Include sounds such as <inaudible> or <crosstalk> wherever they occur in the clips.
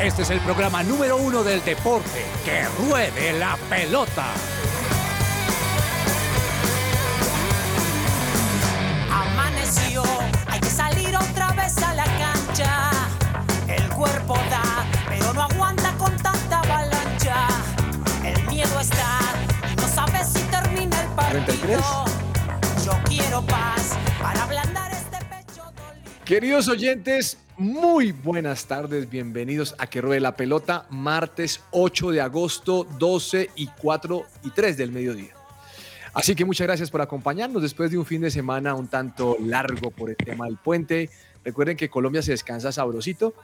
Este es el programa número uno del deporte. ¡Que ruede la pelota! Amaneció, hay que salir otra vez a la cancha. El cuerpo da, pero no aguanta con tanta avalancha. El miedo está y no sabes si termina el partido. Yo quiero paz para ablandar este pecho dolido. Queridos oyentes, muy buenas tardes, bienvenidos a Que Ruede la Pelota, martes 8 de agosto, 12 y 4 y 3 del mediodía. Así que muchas gracias por acompañarnos después de un fin de semana un tanto largo por el tema del puente. Recuerden que Colombia se descansa sabrosito,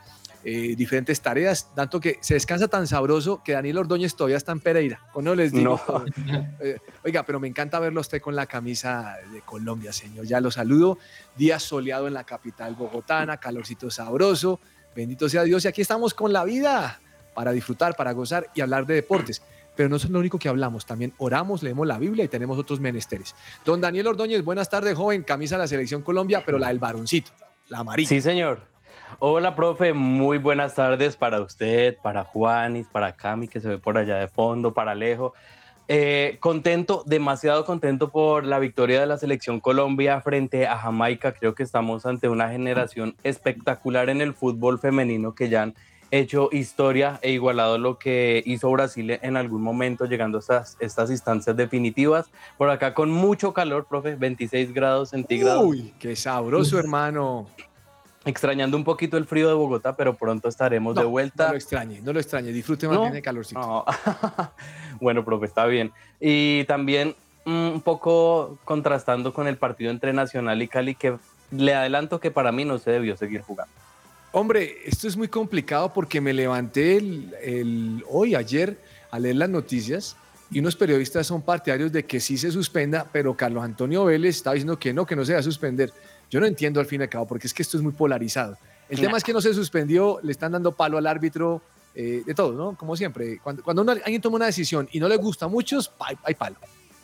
eh, diferentes tareas, tanto que se descansa tan sabroso que Daniel Ordóñez todavía está en Pereira. Con no les digo. Eh, oiga, pero me encanta verlo usted con la camisa de Colombia, señor. Ya lo saludo. Día soleado en la capital bogotana, calorcito sabroso. Bendito sea Dios. Y aquí estamos con la vida para disfrutar, para gozar y hablar de deportes. Pero no es lo único que hablamos, también oramos, leemos la Biblia y tenemos otros menesteres. Don Daniel Ordóñez, buenas tardes, joven, camisa de la Selección Colombia, pero la del varoncito, la amarilla. Sí, señor. Hola, profe. Muy buenas tardes para usted, para Juanis, para Cami, que se ve por allá de fondo, para Alejo. Eh, contento, demasiado contento por la victoria de la selección Colombia frente a Jamaica. Creo que estamos ante una generación espectacular en el fútbol femenino que ya han hecho historia e igualado lo que hizo Brasil en algún momento, llegando a estas, estas instancias definitivas. Por acá con mucho calor, profe, 26 grados centígrados. Uy, qué sabroso, <laughs> hermano. Extrañando un poquito el frío de Bogotá, pero pronto estaremos No, de vuelta. No lo extrañe, no lo extrañe, disfrute más ¿No? bien el calorcito. No. <laughs> bueno, profe, está bien. Y también mm, un poco contrastando con el partido entre Nacional y Cali, que le adelanto que para mí no se debió seguir jugando. Hombre, esto es muy complicado porque me levanté el, el- hoy, ayer, a leer las noticias y unos periodistas son partidarios de que sí se suspenda, pero Carlos Antonio Vélez está diciendo que no, que no se va a suspender. Yo no entiendo al fin y al cabo porque es que esto es muy polarizado. El tema es que no se suspendió, le están dando palo al árbitro, eh, de todo, ¿no? Como siempre, cuando, cuando uno- alguien toma una decisión y no le gusta a muchos, hay, hay palo.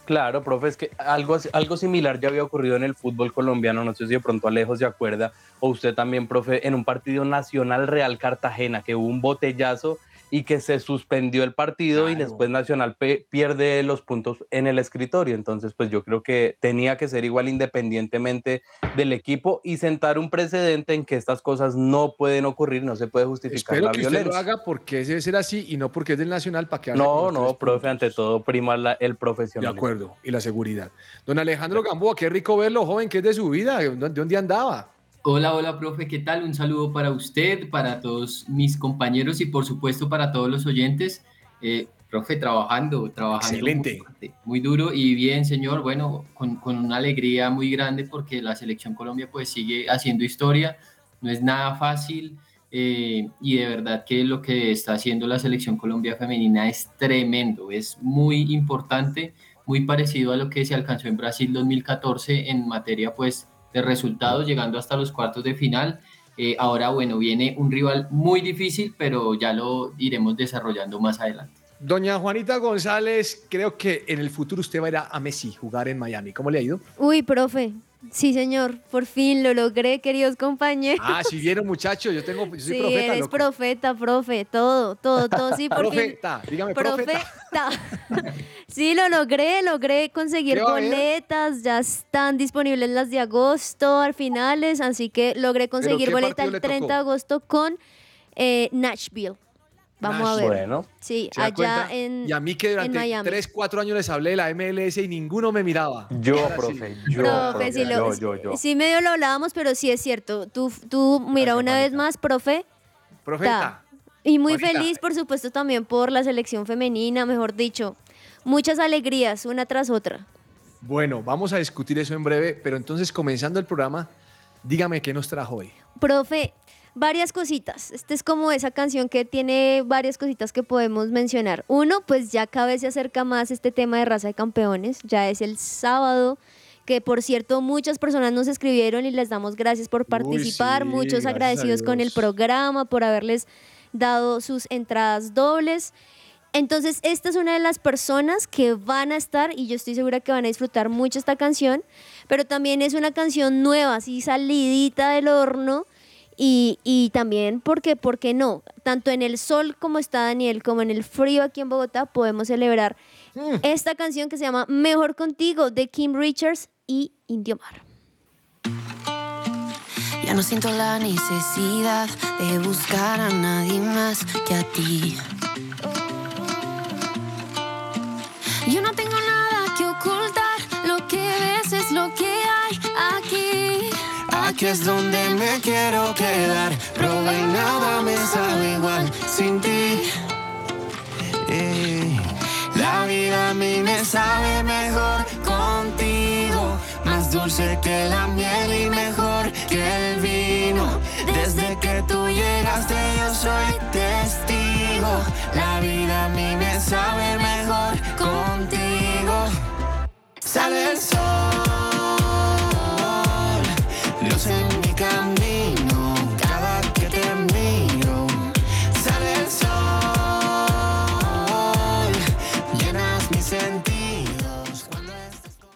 Claro, profe, es que algo, algo similar ya había ocurrido en el fútbol colombiano, no sé si de pronto Alejo se acuerda, o usted también, profe, en un partido nacional Real Cartagena, que hubo un botellazo y que se suspendió el partido y después Nacional pierde los puntos en el escritorio. Entonces, pues yo creo que tenía que ser igual independientemente del equipo y sentar un precedente en que estas cosas no pueden ocurrir, no se puede justificar Espero la que usted lo violencia. haga porque debe ser así y no porque es del Nacional para que No, no, profe, puntos. ante todo prima la- el De profesional. acuerdo, y la seguridad. Don Alejandro Gamboa, qué rico verlo, joven, que es de su vida, ¿de de dónde andaba? Hola, hola, profe, ¿qué tal? Un saludo para usted, para todos mis compañeros y por supuesto para todos los oyentes. Eh, profe, trabajando, trabajando Excelente. Muy, muy duro y bien, señor. Bueno, con, con una alegría muy grande porque la selección Colombia pues sigue haciendo historia, no es nada fácil eh, y de verdad que lo que está haciendo la selección Colombia femenina es tremendo, es muy importante, muy parecido a lo que se alcanzó en Brasil 2014 en materia pues de resultados, llegando hasta los cuartos de final. Eh, ahora, bueno, viene un rival muy difícil, pero ya lo iremos desarrollando más adelante. Doña Juanita González, creo que en el futuro usted va a ir a, a Messi jugar en Miami. ¿Cómo le ha ido? Uy, profe. Sí, señor. Por fin lo logré, queridos compañeros. Ah, si vieron, muchachos, yo tengo, yo soy sí, profeta. eres loco. profeta, profe. Todo, todo, todo. Sí, porque. Profeta, dígame profeta. Profeta. <laughs> sí, lo logré, logré conseguir boletas. Ya están disponibles las de agosto al finales. Así que logré conseguir boleta el le 30 de agosto con eh, Nashville. Vamos a ver. Bueno, Sí, ¿Se da allá cuenta? en. y a mí que durante Miami. 3, 4 años les hablé de la MLS y ninguno me miraba. yo, sí. profe, yo, Profe, profe, sí, lo- yo, yo, yo. sí medio lo hablábamos, pero sí es cierto. Tú, tú mira, Gracias, una vez más, profe, Profeta. y muy feliz, por supuesto, también por la selección femenina, mejor dicho. Muchas alegrías, una tras otra. Bueno, vamos a discutir eso en breve, pero entonces comenzando el programa, dígame qué nos trajo hoy. Profe, varias cositas. Esta es como esa canción que tiene varias cositas que podemos mencionar. Uno, pues ya cada vez se acerca más este tema de raza de campeones. Ya es el sábado, que por cierto muchas personas nos escribieron y les damos gracias por participar. sí, Muchos agradecidos con el programa, por haberles dado sus entradas dobles. Entonces, esta es una de las personas que van a estar y yo estoy segura que van a disfrutar mucho esta canción, pero también es una canción nueva, así salidita del horno Y, y también porque, ¿por qué no? Tanto en el sol como está Daniel, como en el frío aquí en Bogotá, podemos celebrar Mm. esta canción que se llama Mejor Contigo de Kim Richards y Indio Mar. Ya no siento la necesidad de buscar a nadie más que a ti. Aquí es donde me quiero quedar. Probé y nada me sabe igual sin ti. Eh, la vida a mí me sabe mejor contigo. Más dulce que la miel y mejor que el vino. Desde que tú llegaste yo soy testigo. La vida a mí me sabe mejor contigo. Sale el sol,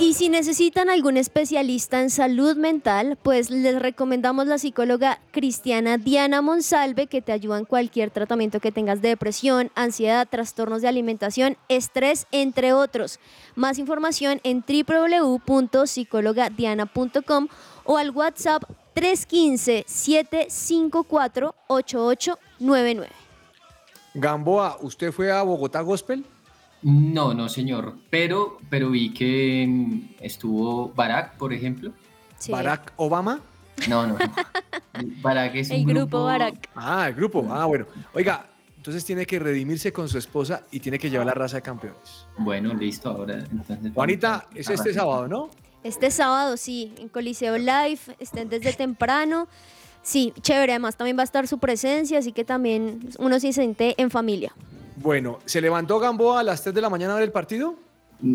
Y si necesitan algún especialista en salud mental, pues les recomendamos la psicóloga cristiana Diana Monsalve, que te ayuda en cualquier tratamiento que tengas de depresión, ansiedad, trastornos de alimentación, estrés, entre otros. Más información en www.psicologadiana.com o al WhatsApp 315-754-8899. Gamboa, ¿usted fue a Bogotá Gospel? No, no, señor. Pero, pero vi que mm, estuvo Barack, por ejemplo. Sí. Barack Obama. No, no. <laughs> Barack es un El grupo Barak. Ah, el grupo. Ah, bueno. Oiga, entonces tiene que redimirse con su esposa y tiene que llevar la raza de campeones. Bueno, listo, ahora entonces. Juanita, es este sábado, ¿no? Este sábado, sí, en Coliseo Live, estén desde temprano. Sí, chévere, además también va a estar su presencia, así que también uno se siente en familia. Bueno, ¿se levantó Gamboa a las 3 de la mañana a ver el partido?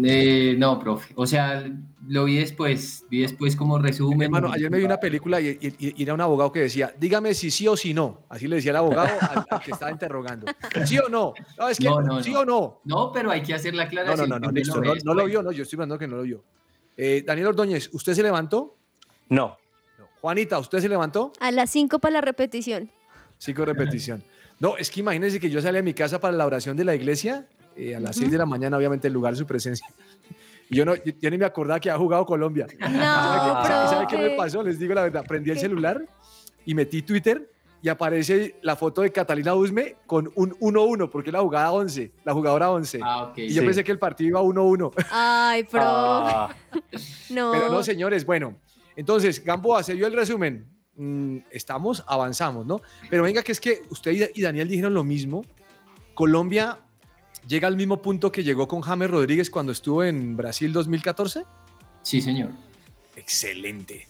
Eh, no, profe. O sea, lo vi después. Vi después como resumen. Hermano, ayer me vi una película y, y- y era un abogado que decía, dígame si sí o si no. Así le decía el abogado al, al que estaba interrogando. ¿Sí o no? No, es que No, no, sí no. o no. No, pero hay que hacer la aclaración. no, no, no, listo. No, no lo vio, no, yo estoy hablando que no lo vio. Eh, Daniel Ordóñez, ¿usted se levantó? No, No. Juanita, ¿usted se levantó? A las 5 para la repetición. Cinco repetición. No, es que imagínense que yo salí de mi casa para la oración de la iglesia eh, a las 6 de la mañana, obviamente, el lugar de su presencia. Y yo, no, yo, yo ni me acordaba que había jugado Colombia. No, <laughs> ¿Sabe qué- ¿Sabe qué me pasó? Les digo la verdad. Prendí el celular y metí Twitter y aparece la foto de Catalina Usme con un 1-1, porque es la jugada 11, la jugadora 11. Ah, ok. y yo sí. pensé que el partido iba 1-1. Ay, profe. Ah, <laughs> no. Pero no, señores, bueno. Entonces, Gamboa, se vio el resumen. Mm, estamos, avanzamos, ¿no? Pero venga, que es que usted y- y Daniel dijeron lo mismo. Colombia llega al mismo punto que llegó con James Rodríguez cuando estuvo en Brasil 2014. Sí, señor. Excelente,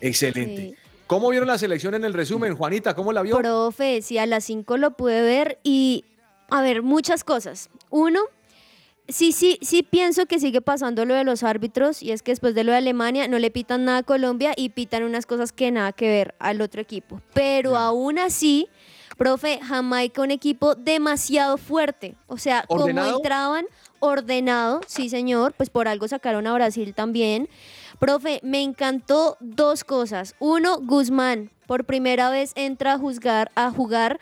excelente. Sí. ¿Cómo vieron la selección en el resumen, Juanita? ¿Cómo la vio? Profe, sí, a las 5 lo pude ver y, a ver, muchas cosas. Uno, sí, sí, sí pienso que sigue pasando lo de los árbitros y es que después de lo de Alemania no le pitan nada a Colombia y pitan unas cosas que nada que ver al otro equipo. Pero aún así, profe, Jamaica un equipo demasiado fuerte. O sea, ¿Ordenado? como entraban ordenado, sí señor, pues por algo sacaron a Brasil también. Profe, me encantó dos cosas. Uno, Guzmán, por primera vez entra a juzgar, a jugar.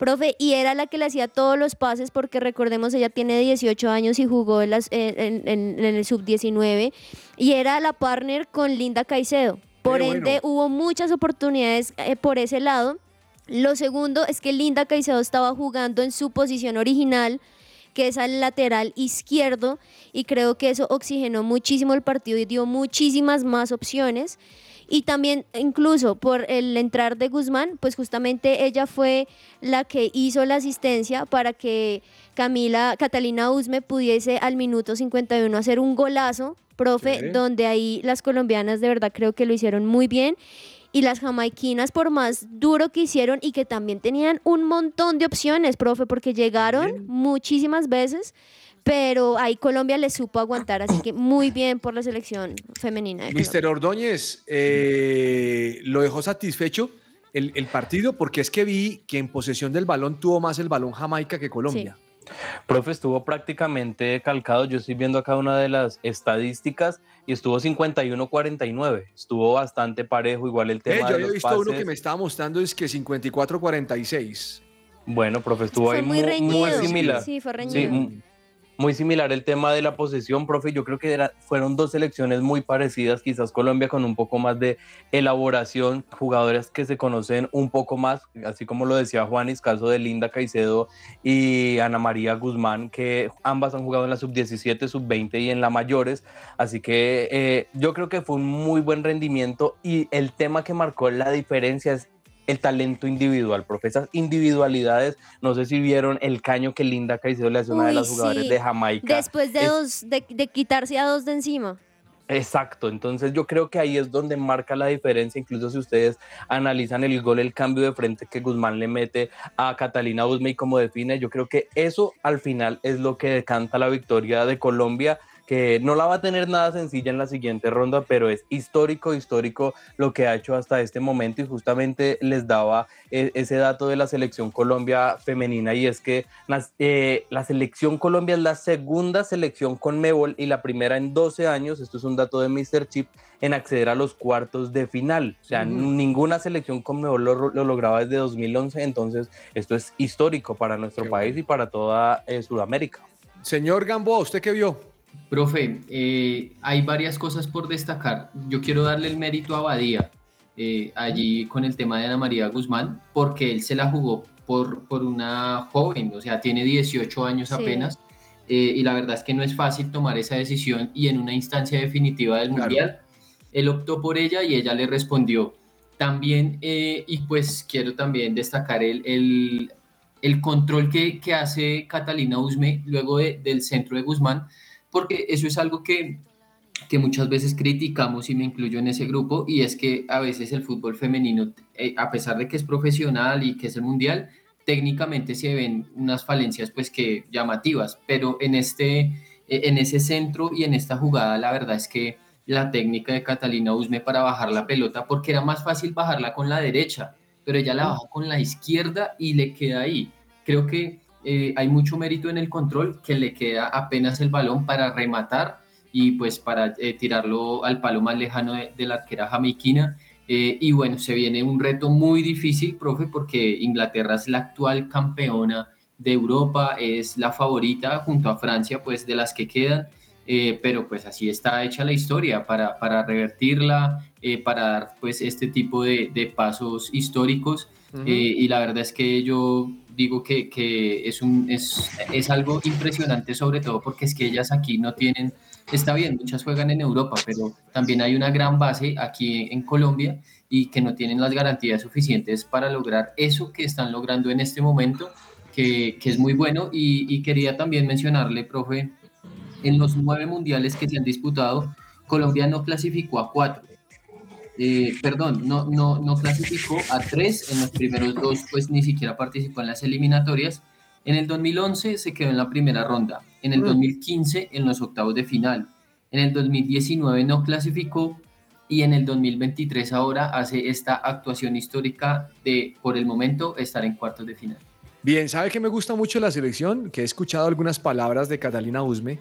Profe, y era la que le hacía todos los pases porque recordemos, ella tiene 18 años y jugó en, las- en- en- en el sub-19 y era la partner con Linda Caicedo. Por ende, hubo muchas oportunidades eh, por ese lado. Lo segundo es que Linda Caicedo estaba jugando en su posición original, que es al lateral izquierdo, y creo que eso oxigenó muchísimo el partido y dio muchísimas más opciones. Y también, incluso por el entrar de Guzmán, pues justamente ella fue la que hizo la asistencia para que Camila, Catalina Usme pudiese al minuto 51 hacer un golazo, profe, donde ahí las colombianas de verdad creo que lo hicieron muy bien. Y las jamaiquinas, por más duro que hicieron y que también tenían un montón de opciones, profe, porque llegaron muchísimas veces, pero ahí Colombia le supo aguantar, así que muy bien por la selección femenina. de. Mister Ordóñez eh, lo dejó satisfecho el, el partido? Porque es que vi que en posesión del balón tuvo más el balón Jamaica que Colombia. Profe, estuvo prácticamente calcado. Yo estoy viendo acá una de las estadísticas y estuvo 51-49. Estuvo bastante parejo, igual el Eh, tema yo de había visto uno que me estaba mostrando es que 54-46. Bueno, profe, estuvo Fue ahí muy muy, reñido. muy similar. Sí, fue Sí, reñido. m- muy similar el tema de la posesión, profe. Yo creo que era- fueron dos selecciones muy parecidas, quizás Colombia con un poco más de elaboración, jugadores que se conocen un poco más, así como lo decía Juanis, caso de Linda Caicedo y Ana María Guzmán, que ambas han jugado en la sub-17, sub-20 y en la mayores. Así que eh, yo creo que fue un muy buen rendimiento y el tema que marcó la diferencia es el talento individual, profe. Esas individualidades, no sé si vieron el caño que Linda Caicedo le hace a una de las jugadoras sí. de Jamaica. Después de, Es- dos, de, de quitarse a dos de encima. Exacto, entonces yo creo que ahí es donde marca la diferencia, incluso si ustedes analizan el gol, el cambio de frente que Guzmán le mete a Catalina Usme y cómo define, yo creo que eso al final es lo que decanta la victoria de Colombia, que no la va a tener nada sencilla en la siguiente ronda, pero es histórico, histórico lo que ha hecho hasta este momento y justamente les daba eh, ese dato de la selección Colombia femenina y es que las- eh, la selección Colombia es la segunda selección con Mebol y la primera en 12 años, esto es un dato de Mr. Chip, en acceder a los cuartos de final. O sea, ninguna selección con Mebol lo, lo lograba desde 2011, entonces esto es histórico para nuestro Qué país bueno. y para toda eh, Sudamérica. Señor Gamboa, ¿usted qué vio? Profe, eh, hay varias cosas por destacar. Yo quiero darle el mérito a Badía, eh, allí con el tema de Ana María Guzmán, porque él se la jugó por, por una joven, o sea, tiene 18 años Sí. apenas, eh, y la verdad es que no es fácil tomar esa decisión y en una instancia definitiva del Claro. Mundial, él optó por ella y ella le respondió. También, eh, y pues quiero también destacar el, el, el control que, que hace Catalina Usme luego de- del centro de Guzmán, porque eso es algo que, que muchas veces criticamos y me incluyo en ese grupo, y es que a veces el fútbol femenino, eh, a pesar de que es profesional y que es el mundial, técnicamente se ven unas falencias pues que llamativas, pero en, este, eh, en ese centro y en esta jugada la verdad es que la técnica de Catalina Usme para bajar la pelota, porque era más fácil bajarla con la derecha, pero ella la baja con la izquierda y le queda ahí. Creo que eh, hay mucho mérito en el control, que le queda apenas el balón para rematar y pues para eh, tirarlo al palo más lejano de, de la arquera jamaiquina. Eh, y bueno, se viene un reto muy difícil, profe, porque Inglaterra es la actual campeona de Europa, es la favorita junto a Francia, pues de las que quedan. Eh, pero pues así está hecha la historia para, para revertirla, eh, para dar pues este tipo de, de pasos históricos. Eh, y la verdad es que yo digo que, que es, un, es, es algo impresionante, sobre todo porque es que ellas aquí no tienen, está bien, muchas juegan en Europa, pero también hay una gran base aquí en Colombia y que no tienen las garantías suficientes para lograr eso que están logrando en este momento, que, que es muy bueno. Y, y quería también mencionarle, profe, en los nueve mundiales que se han disputado, Colombia no clasificó a cuatro. Eh, perdón, no, no, no clasificó a tres, en los primeros dos pues ni siquiera participó en las eliminatorias. En el 2011 se quedó en la primera ronda, en el Mm. 2015 en los octavos de final, en el 2019 no clasificó y en el 2023 ahora hace esta actuación histórica de, por el momento, estar en cuartos de final. Bien, ¿sabe que me gusta mucho la selección? Que he escuchado algunas palabras de Catalina Usme,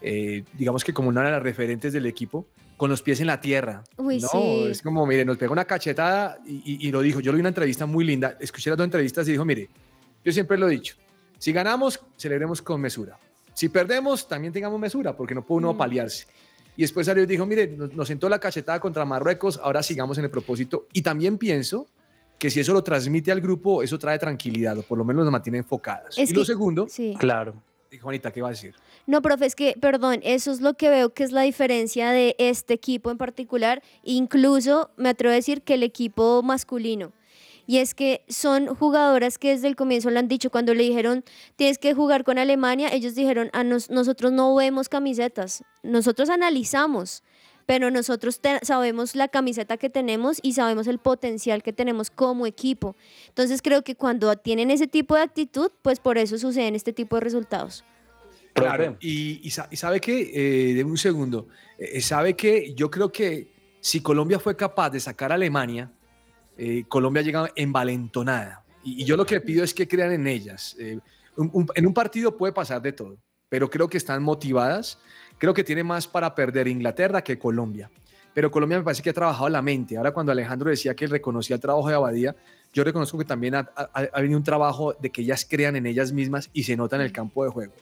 eh, digamos que como una de las referentes del equipo, con los pies en la tierra. Uy, no, sí. es como, mire, nos pegó una cachetada y, y- y lo dijo. Yo le vi una entrevista muy linda, escuché las dos entrevistas y dijo, mire, yo siempre lo he dicho, si ganamos, celebremos con mesura. Si perdemos, también tengamos mesura, porque no puede uno Mm. paliarse. Y después salió y dijo, mire, nos, nos sentó la cachetada contra Marruecos, ahora sigamos en el propósito. Y también pienso que si eso lo transmite al grupo, eso trae tranquilidad, o por lo menos nos mantiene enfocadas. Es y lo que- segundo, Sí. Claro. Juanita, ¿qué va a decir? No, profe, es que, perdón, eso es lo que veo que es la diferencia de este equipo en particular, incluso me atrevo a decir que el equipo masculino. Y es que son jugadoras que desde el comienzo lo han dicho, cuando le dijeron, tienes que jugar con Alemania, ellos dijeron, a nos- nosotros no vemos camisetas, nosotros analizamos, pero nosotros sabemos la camiseta que tenemos y sabemos el potencial que tenemos como equipo. Entonces creo que cuando tienen ese tipo de actitud, pues por eso suceden este tipo de resultados. Claro, y, y y sabe que, de un segundo, eh, sabe que yo creo que si Colombia fue capaz de sacar a Alemania, eh, Colombia llega envalentonada. Y, y, yo lo que pido es que crean en ellas. Eh, un, un, en un partido puede pasar de todo, pero creo que están motivadas. Creo que tiene más para perder Inglaterra que Colombia. Pero Colombia me parece que ha trabajado la mente. Ahora cuando Alejandro decía que reconocía el trabajo de Abadía, yo reconozco que también ha, ha, ha venido un trabajo de que ellas crean en ellas mismas y se nota en el campo de juego.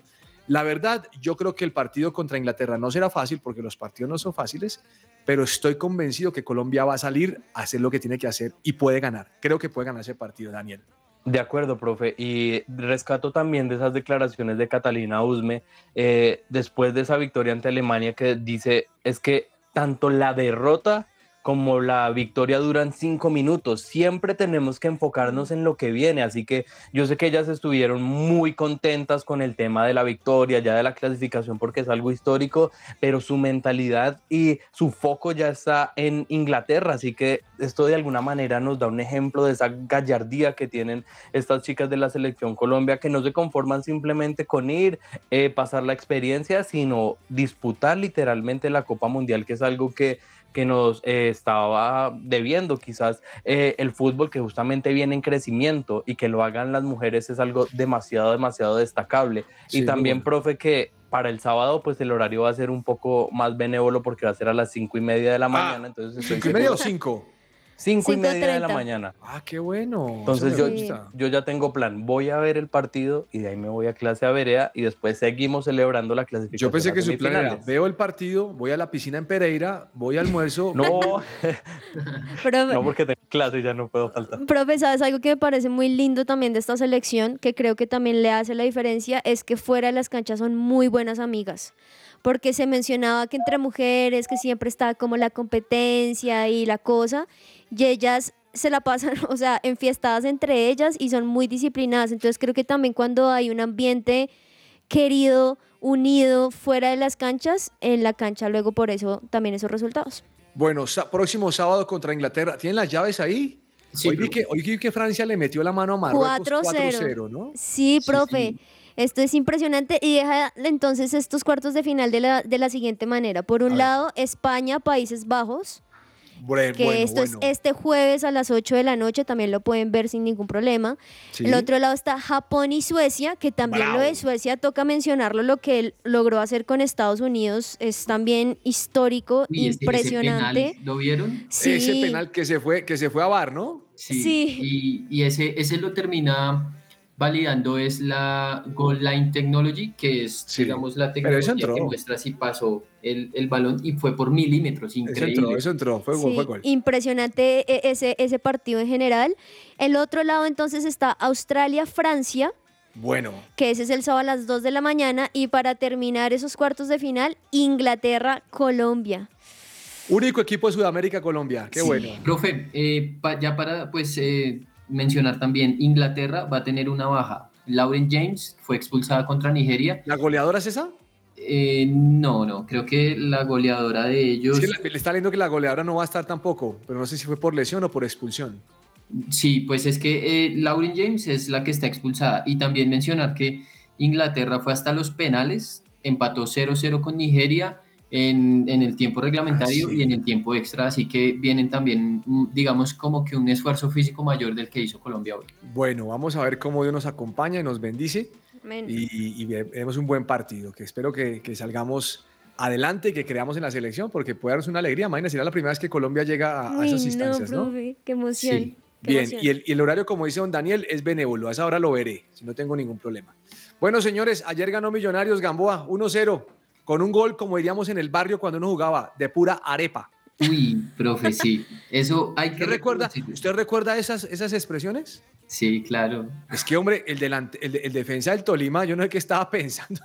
La verdad, yo creo que el partido contra Inglaterra no será fácil porque los partidos no son fáciles, pero estoy convencido que Colombia va a salir a hacer lo que tiene que hacer y puede ganar. Creo que puede ganar ese partido, Daniel. De acuerdo, profe. Y rescato también de esas declaraciones de Catalina Usme eh, después de esa victoria ante Alemania que dice es que tanto la derrota como la victoria duran cinco minutos. Siempre tenemos que enfocarnos en lo que viene. Así que yo sé que ellas estuvieron muy contentas con el tema de la victoria, ya de la clasificación, porque es algo histórico, pero su mentalidad y su foco ya está en Inglaterra. Así que esto de alguna manera nos da un ejemplo de esa gallardía que tienen estas chicas de la selección Colombia, que no se conforman simplemente con ir, eh, pasar la experiencia, sino disputar literalmente la Copa Mundial, que es algo que que nos eh, estaba debiendo quizás eh, el fútbol que justamente viene en crecimiento y que lo hagan las mujeres es algo demasiado, demasiado destacable. Sí, y también, bueno. profe, que para el sábado pues el horario va a ser un poco más benévolo porque va a ser a las cinco y media de la mañana. Ah, entonces ¿Cinco y media o cinco? 5 y media de la mañana. Ah, qué bueno. Entonces yo, yo ya tengo plan. Voy a ver el partido y de ahí me voy a clase a Berea y después seguimos celebrando la clasificación. Yo pensé que su plan era, veo el partido, voy a la piscina en Pereira, voy al almuerzo. <laughs> No, <laughs> Pero, no porque tengo clase y ya no puedo faltar. Profe, ¿sabes algo que me parece muy lindo también de esta selección? Que creo que también le hace la diferencia, es que fuera de las canchas son muy buenas amigas porque se mencionaba que entre mujeres, que siempre está como la competencia y la cosa, y ellas se la pasan, <laughs> o sea, enfiestadas entre ellas y son muy disciplinadas. Entonces creo que también cuando hay un ambiente querido, unido, fuera de las canchas, en la cancha luego por eso también esos resultados. Bueno, próximo sábado contra Inglaterra. ¿Tienen las llaves ahí? Sí, hoy, vi que, hoy vi que Francia le metió la mano a Marruecos 4-0, ¿no? Sí, profe. Sí, sí. Esto es impresionante y deja entonces estos cuartos de final de la, de la siguiente manera. Por un lado, España, Países Bajos. Bueno, que bueno, esto bueno. es este jueves a las 8 de la noche, también lo pueden ver sin ningún problema. Sí. El otro lado está Japón y Suecia, que también Bravo. lo de Suecia toca mencionarlo, lo que él logró hacer con Estados Unidos es también histórico, ese impresionante. penal, ¿Lo vieron? Sí. Ese penal que se fue, que se fue a Bar, ¿no? Sí. Y, y ese, ese lo termina validando es la Goal Line Technology, que es, Sí, digamos, la eso tecnología que muestra si pasó el, el balón y fue por milímetros, Eso increíble. entró, eso entró, fue gol, Sí, fue gol. impresionante e- ese, ese partido en general. El otro lado entonces está Australia-Francia, Bueno, que ese es el sábado a las 2 de la mañana. Y para terminar esos cuartos de final, Inglaterra-Colombia. único equipo de Sudamérica, Colombia. Qué Sí. bueno. Profe, eh, pa- ya para pues eh, mencionar también, Inglaterra va a tener una baja. Lauren James fue expulsada contra Nigeria. ¿La goleadora es esa? Eh, no, no, creo que la goleadora de ellos... Le, le está leyendo que la goleadora no va a estar tampoco, pero no sé si fue por lesión o por expulsión. Sí, pues es que eh, Lauren James es la que está expulsada. Y también mencionar que Inglaterra fue hasta los penales, empató 0-0 con Nigeria en, en el tiempo reglamentario Ah, sí. y en el tiempo extra, así que vienen también, mm, digamos, como que un esfuerzo físico mayor del que hizo Colombia hoy. Bueno, vamos a ver cómo Dios nos acompaña y nos bendice y, y veremos un buen partido, que espero que, que salgamos adelante y que creamos en la selección, porque puede darnos una alegría. Imagínense, será la primera vez que Colombia llega a, a esas no, instancias, ¿no? profe, qué emoción. Sí. qué Bien, emoción. y el, y el horario, como dice don Daniel, es benévolo. A esa hora lo veré, si no tengo ningún problema. Bueno, señores, ayer ganó Millonarios Gamboa 1-0, con un gol, como diríamos en el barrio cuando uno jugaba, de pura arepa. Uy, profe, sí, eso hay que ¿Usted recuerda, reconocerlo. ¿usted recuerda esas, esas expresiones? Sí, claro. Es que, hombre, el, delante, el, el defensa del Tolima, yo no sé qué estaba <laughs> pensando.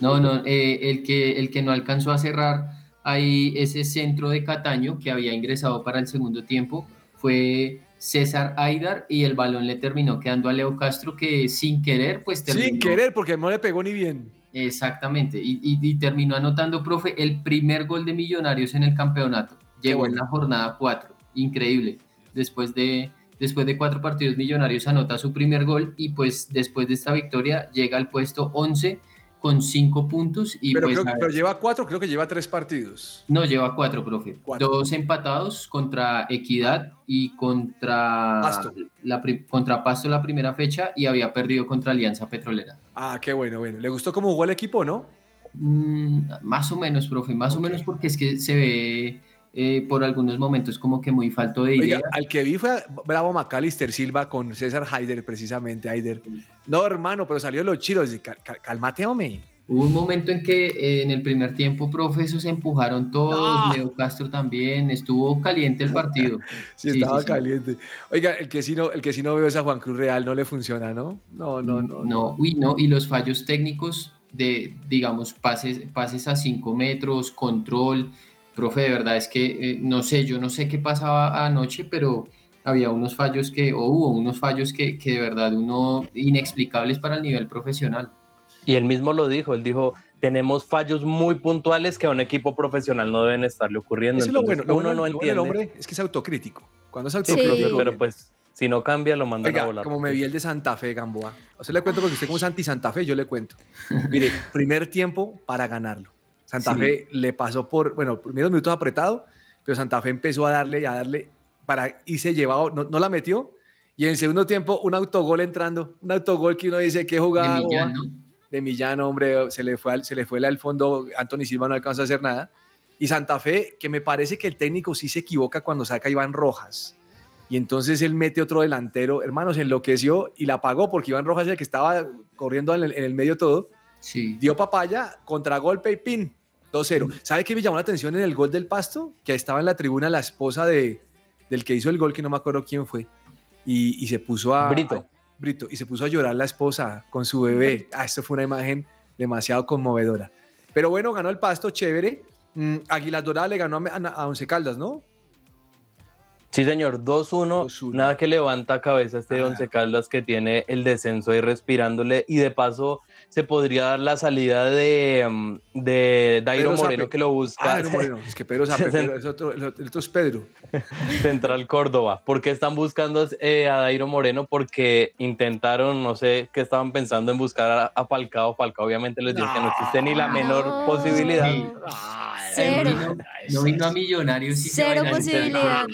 No, no, eh, el, que, el que no alcanzó a cerrar ahí ese centro de Cataño que había ingresado para el segundo tiempo fue César Aidar y el balón le terminó quedando a Leo Castro que sin querer, pues terminó. Sin querer, porque no le pegó ni bien. Exactamente, y, y- y terminó anotando, profe, el primer gol de Millonarios en el campeonato. Llegó bueno. en la jornada 4, increíble. Después de, después de cuatro partidos, Millonarios anota su primer gol y pues después de esta victoria llega al puesto 11 con cinco puntos y Pero, pues creo- pero lleva cuatro, creo que lleva tres partidos. no lleva cuatro, profe. Cuatro. Dos empatados contra Equidad y contra Pasto. la contra Pasto la primera fecha y había perdido contra Alianza Petrolera. Ah, qué bueno, bueno. ¿Le gustó cómo jugó el equipo, no? Mm, más o menos, profe, más o menos porque es que se ve eh, por algunos momentos como que muy falto de idea. Oiga, al que vi fue Bravo Macalister Silva con César Haider, precisamente, Haider. No, hermano, pero salió los chiros. Cal- cal- Cálmate, hombre. Hubo un momento en que eh, en el primer tiempo, profe, esos se empujaron todos, No. Leo Castro también, estuvo caliente el partido. <laughs> Sí, Sí, estaba sí, sí. caliente. Oiga, el que sí no, el que sí no veo es a Juan Cruz Real, no le funciona, ¿no? No, no, no. No, uy, no, y los fallos técnicos de, digamos, pases, pases a 5 metros, control, profe, de verdad es que eh, no sé, yo no sé qué pasaba anoche, pero había unos fallos que, o hubo unos fallos que, que de verdad uno inexplicables para el nivel profesional. Y él mismo lo dijo, él dijo, tenemos fallos muy puntuales que a un equipo profesional no deben estarle ocurriendo. Eso es lo bueno. Lo uno bueno, no bueno entiende. hombre es que es autocrítico. Cuando es Sí, autocrítico. profe, pero pues si no cambia lo mandan a Oiga, volar. como me vi el de Santa Fe, Gamboa. O sea, le cuento porque usted como es anti-Santa Fe, yo le cuento. <laughs> Mire, primer tiempo para ganarlo. Santa Sí. Fe le pasó por, bueno, primeros minutos apretado, pero Santa Fe empezó a darle y a darle para irse llevado, no, no la metió. Y en segundo tiempo, un autogol entrando, un autogol que uno dice que De jugada Millán, boba. ¿no? de Millán, hombre, se le fue al, se le fue al fondo, Anthony Silva no alcanzó a hacer nada. Y Santa Fe, que me parece que el técnico sí se equivoca cuando saca a Iván Rojas. Y entonces él mete otro delantero, hermano, se enloqueció y la pagó porque Iván Rojas, el que estaba corriendo en el, en el medio todo, Sí. dio papaya, contragolpe y pin, 2-0. ¿Sabe qué me llamó la atención en el gol del Pasto? Que estaba en la tribuna la esposa de, del que hizo el gol, que no me acuerdo quién fue, y, y se puso a... Brito. a- Brito, y se puso a llorar la esposa con su bebé. Ah, esto fue una imagen demasiado conmovedora. Pero bueno, ganó el Pasto, chévere. Mm, Águilas Doradas le ganó a, a, Once Caldas, ¿no? Sí, señor, 2-1. 2-1. Nada que levanta cabeza este Ah. Once Caldas que tiene el descenso ahí respirándole. Y de paso, se podría dar la salida de, mm, de Dairo Pedro Moreno que lo busca Ah, no, Moreno, es que Pedro <laughs> Sape, Pedro, es otro, el otro- es Pedro. <laughs> Central Córdoba. ¿Por qué están buscando eh, a Dairo Moreno? Porque intentaron, no sé qué estaban pensando en buscar a, a Falcao. Falcao obviamente les dijo que no existe ni la menor No. posibilidad. Sí. Cero. No, no vino a Millonarios Cero posibilidad.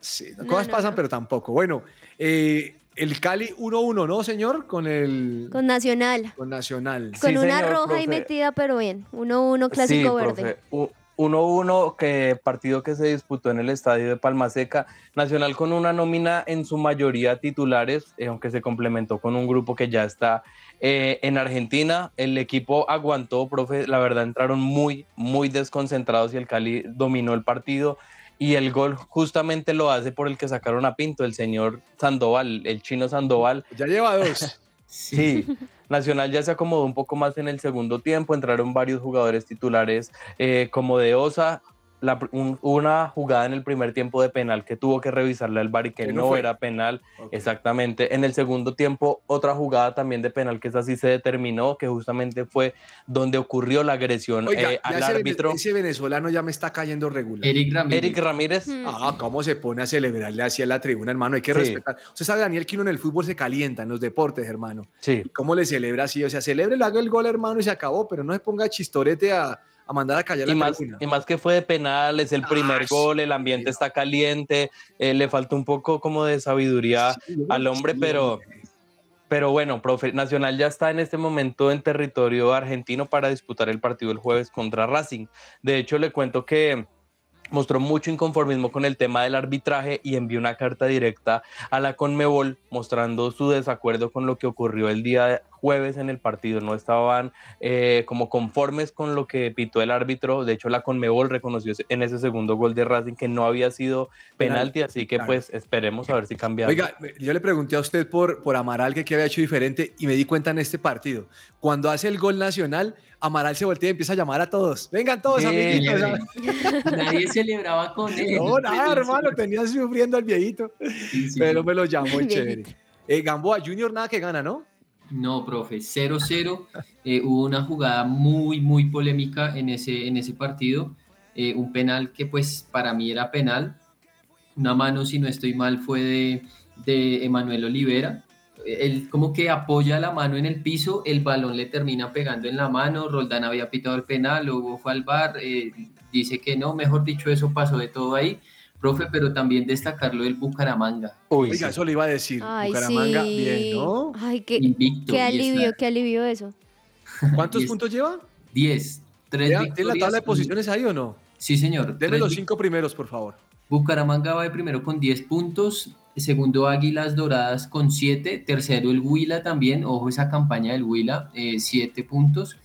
Sí, No, cosas no, pasan, no. pero tampoco. Bueno, eh, el Cali 1-1, ¿no, señor? Con el Con Nacional. con Nacional. Con Sí, una señor, roja y profe. metida, pero bien. 1-1 clásico Sí, verde. profe. U- 1-1, que partido que se disputó en el estadio de Palma Seca. Nacional con una nómina en su mayoría titulares, eh, aunque se complementó con un grupo que ya está eh, en Argentina. El equipo aguantó, profe. La verdad, entraron muy, muy desconcentrados y el Cali dominó el partido. Y el gol justamente lo hace por el que sacaron a Pinto, el señor Sandoval, el chino Sandoval. Ya lleva dos. <laughs> Sí. Sí, Nacional ya se acomodó un poco más en el segundo tiempo, entraron varios jugadores titulares eh, como de Osa, la pr- un- una jugada en el primer tiempo de penal que tuvo que revisarle al Bari que Que no fue. era penal, exactamente. En el segundo tiempo otra jugada también de penal que esa sí se determinó, que justamente fue donde ocurrió la agresión Oiga, eh, al árbitro. ese venezolano ya me está cayendo regular. Eric Ramírez. Eric Ramírez, Hmm. Ah, cómo se pone a celebrarle así a la tribuna, hermano. Hay que Sí. respetar. Usted sabe, Daniel, que uno en el fútbol se calienta, en los deportes, hermano. sí, ¿Cómo le celebra así? O sea, celebre, le haga el gol, hermano, y se acabó, pero no se ponga chistorete a, a mandar a callar y la más, tribuna. y más que fue de penal, es el primer Ay, gol, el ambiente sí. está caliente, eh, le falta un poco como de sabiduría Sí, al hombre, sí, pero, pero bueno, profe, Nacional ya está en este momento en territorio argentino para disputar el partido el jueves contra Racing. De hecho, le cuento que mostró mucho inconformismo con el tema del arbitraje y envió una carta directa a la Conmebol mostrando su desacuerdo con lo que ocurrió el día jueves en el partido. No estaban eh, como conformes con lo que pitó el árbitro. De hecho, la Conmebol reconoció en ese segundo gol de Racing que no había sido penalti, así que Claro. pues esperemos a ver si cambia. Oiga, yo le pregunté a usted por, por Amaral que qué había hecho diferente y me di cuenta en este partido. Cuando hace el gol nacional, Amaral se voltea y empieza a llamar a todos. Vengan todos, Sí, amiguitos. Nadie celebraba con él. No, nada, hermano, tenía sufriendo al viejito. Sí, sí, Pero me lo llamó chévere. Eh, Gamboa Junior nada que gana, ¿no? No, profe, 0-0. Eh, hubo una jugada muy, muy polémica en ese, en ese partido. Eh, un penal que pues para mí era penal. Una mano, si no estoy mal, fue de, de Emanuel Olivera. él como que apoya la mano en el piso, el balón le termina pegando en la mano, Roldán había pitado el penal, luego fue al eh, dice que no, mejor dicho, eso pasó de todo ahí. Profe, pero también destacarlo del Bucaramanga. Uy, Oiga, sí. eso le iba a decir. Ay, Bucaramanga, sí. bien, ¿no? Ay, qué, Invicto. qué alivio, qué alivio eso. <laughs> ¿Cuántos puntos lleva? 10, 3 ¿Tiene la tabla de posiciones ahí o no? Sí, señor. Deme los cinco primeros, por favor. Bucaramanga va de primero con 10 puntos, segundo Águilas Doradas con 7, tercero el Huila también, ojo esa campaña del Huila, 7 puntos,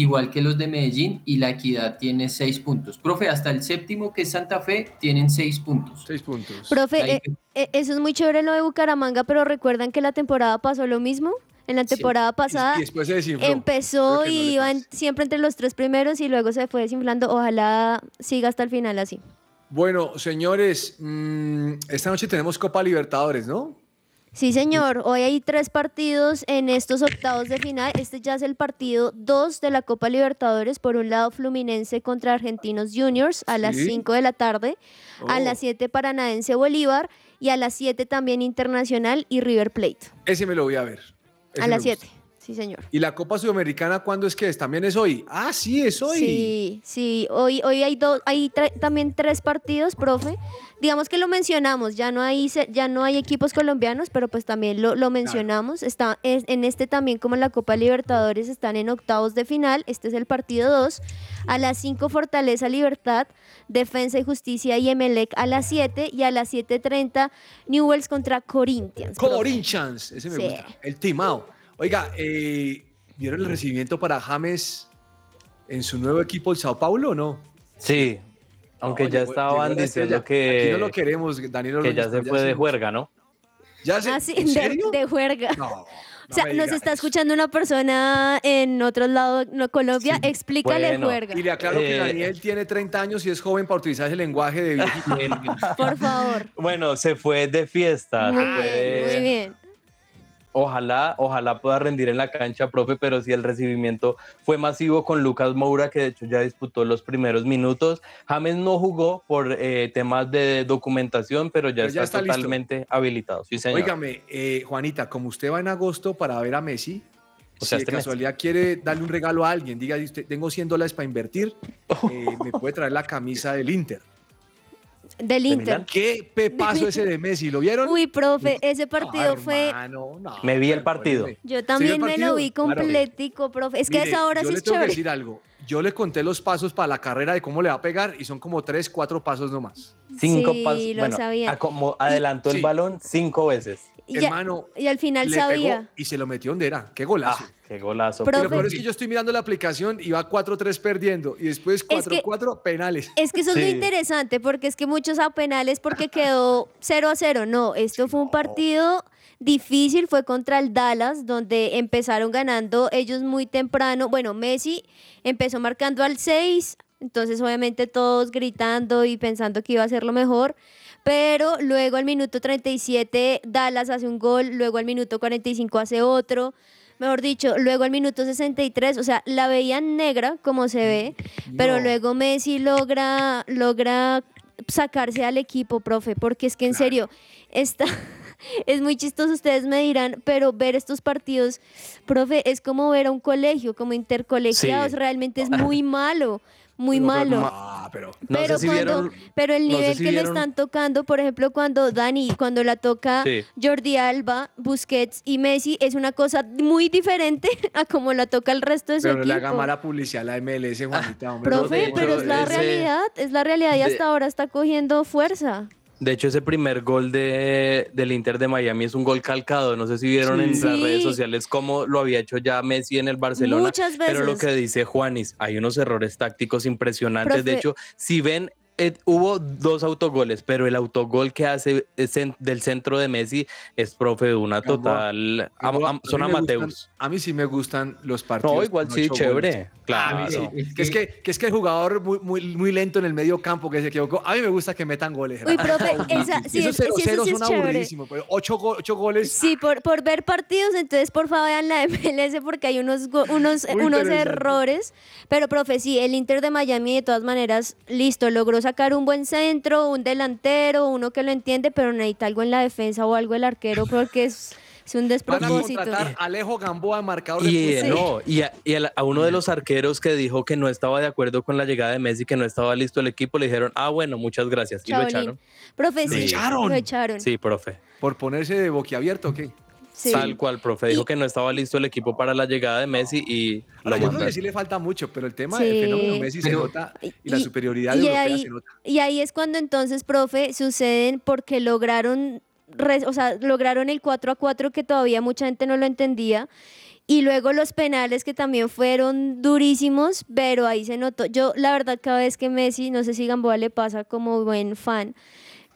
igual que los de Medellín y la Equidad tiene 6 puntos. Profe, hasta el séptimo que es Santa Fe tienen 6 puntos. Seis puntos. Profe, Ahí- eh, eh, eso es muy chévere lo de Bucaramanga, pero recuerdan que la temporada pasó lo mismo. En la Sí. temporada pasada y después se desinfló. empezó no y le iban siempre entre los tres primeros y luego se fue desinflando. Ojalá siga hasta el final así. Bueno, señores, mm, esta noche tenemos Copa Libertadores, ¿no? Sí, señor. Hoy hay tres partidos en estos octavos de final. Este ya es el partido 2 de la Copa Libertadores. Por un lado, Fluminense contra Argentinos Juniors a las Sí. 5 de la tarde. A las 7 Paranaense Bolívar. Y a las 7 también Internacional y River Plate. Ese me lo voy a ver. Ese a las gusta. 7. Sí, señor. ¿Y la Copa Sudamericana cuándo es que es? ¿También es hoy? Ah, sí, es hoy. Sí, sí. Hoy, hoy hay, dos, hay tre- también tres partidos, profe. Digamos que lo mencionamos, ya no hay, ya no hay equipos colombianos, pero pues también lo, lo mencionamos. Está, es- en este también, como en la Copa Libertadores, están en octavos de final. Este es el partido 2. A las 5, Fortaleza Libertad, Defensa y Justicia y Emelec a las 7. Y a las 7.30, Newells contra Corinthians. profe. Corinthians, ese me Sí. gusta. El timao. Oiga, eh, ¿vieron el recibimiento para James en su nuevo equipo, el Sao Paulo o no? Sí, aunque No, ya llegó- estaban llegó diciendo estrella. Aquí no lo que, queremos, Daniel. que ya se fue de juerga, ¿no? ¿Ya se, Ah, sí, ¿En de, serio? de juerga. No, <laughs> no O sea, nos está escuchando una persona en otro lado, no Colombia, explícale Bueno. juerga, Y le aclaro que Eh, Daniel tiene 30 años y es joven para utilizar ese lenguaje de <laughs> viejito. por favor. Bueno, se fue de fiesta. Muy se fue bien, de- muy bien. Ojalá, ojalá pueda rendir en la cancha, profe, pero si el recibimiento fue masivo con Lucas Moura, que de hecho ya disputó los primeros minutos. James no jugó por eh, temas de documentación, pero ya Pero está, ya está listo. totalmente habilitado. Sí, señor. Óigame, eh, Juanita, como usted va en agosto para ver a Messi, O sea, si de este mes. casualidad quiere darle un regalo a alguien, diga, usted, tengo 100 dólares para invertir, <laughs> eh, me puede traer la camisa del Inter. Del ¿De Inter. Milán? ¿Qué pepazo ese de Messi? ¿Lo vieron? Uy, profe, ese partido No, fue... hermano, no, Me vi el partido. Yo también me lo vi Claro. completico, profe. Es que a esa hora yo sí le es tengo que chévere. decir algo. Yo le conté los pasos para la carrera de cómo le va a pegar y son como tres, cuatro pasos nomás. Cinco Sí, pasos. lo Bueno, sabía. a como adelantó el balón cinco veces. Y, Hermano, y al final le sabía. pegó y se lo metió donde era. ¡Qué golazo! Ah, qué golazo. Pero- Y lo profe. peor es que yo estoy mirando la aplicación y va 4-3 perdiendo y después 4-4 penales. Es que eso es lo interesante, porque es que muchos a penales porque quedó 0 a 0. No, esto fue un partido difícil, fue contra el Dallas, donde empezaron ganando ellos muy temprano. Bueno, Messi empezó marcando al 6, entonces obviamente todos gritando y pensando que iba a ser lo mejor. Pero luego al minuto 37 Dallas hace un gol, luego al minuto 45 hace otro. Mejor dicho, luego al minuto 63, o sea, la veían negra como se ve, pero luego Messi logra, logra sacarse al equipo, profe, porque es que en serio, está, <laughs> es muy chistoso, ustedes me dirán, pero ver estos partidos, profe, es como ver a un colegio, como intercolegiados, Sí. realmente es muy malo, muy Pero, pero, malo. ah, pero No pero, sé si cuando, vieron- pero el no sé nivel si que le vieron- están tocando, por ejemplo, cuando Dani, cuando la toca Sí. Jordi Alba, Busquets y Messi, es una cosa muy diferente <laughs> a como la toca el resto de su pero no le haga equipo. mala publicidad a la MLS, Juanita. hombre. Profe, de pero es la ese- realidad, es la realidad y de- hasta ahora está cogiendo fuerza. De hecho, ese primer gol de, del Inter de Miami es un gol calcado. No sé si vieron Sí. en las redes sociales cómo lo había hecho ya Messi en el Barcelona. Muchas Pero lo veces. que dice Juanis, hay unos errores tácticos impresionantes. De hecho, si ven, eh, hubo dos autogoles, pero el autogol que hace en- del centro de Messi es, profe, una Gamboa. total... am- a son amateurs. gustan- a mí sí me gustan los partidos. No, igual sí, chévere. goles. Claro. A mí sí. Es Que es que, que es que el jugador muy, muy, muy lento en el medio campo que se equivocó. A mí me gusta que metan goles. Uy, profe, esa, sí, Esos es- sí, eso 0-0 sí es son pero ocho, go- ocho goles. Sí, por, por ver partidos, entonces por favor vean la <laughs> MLS porque hay unos, go- unos, unos errores. Pero, profe, sí, el Inter de Miami de todas maneras, listo, logró sacar un buen centro, un delantero, uno que lo entiende, pero necesita algo en la defensa o algo el arquero porque es, Es un Van a despropósito. contratar a Alejo Gamboa, marcador de Y, fútbol. no, y, a, y a uno de los arqueros que dijo que no estaba de acuerdo con la llegada de Messi, que no estaba listo el equipo, le dijeron, ah, bueno, muchas gracias. Y lo echaron. Profe, ¿Lo sí, echaron? Lo echaron. Sí, profe. ¿Por ponerse de boquiabierto o qué? Sí. Tal cual, profe. Dijo Y- que no estaba listo el equipo para la llegada de Messi y Ahora, lo yo creo que sí le falta mucho, pero el tema Sí. del fenómeno Messi se nota y la Y- superioridad y europea ahí- se nota. Y ahí es cuando entonces, profe, suceden porque lograron, re- o sea, lograron el 4 a 4 que todavía mucha gente no lo entendía. Y luego los penales que también fueron durísimos, pero ahí se notó. Yo, la verdad, cada vez que Messi, no sé si Gamboa le pasa como buen fan,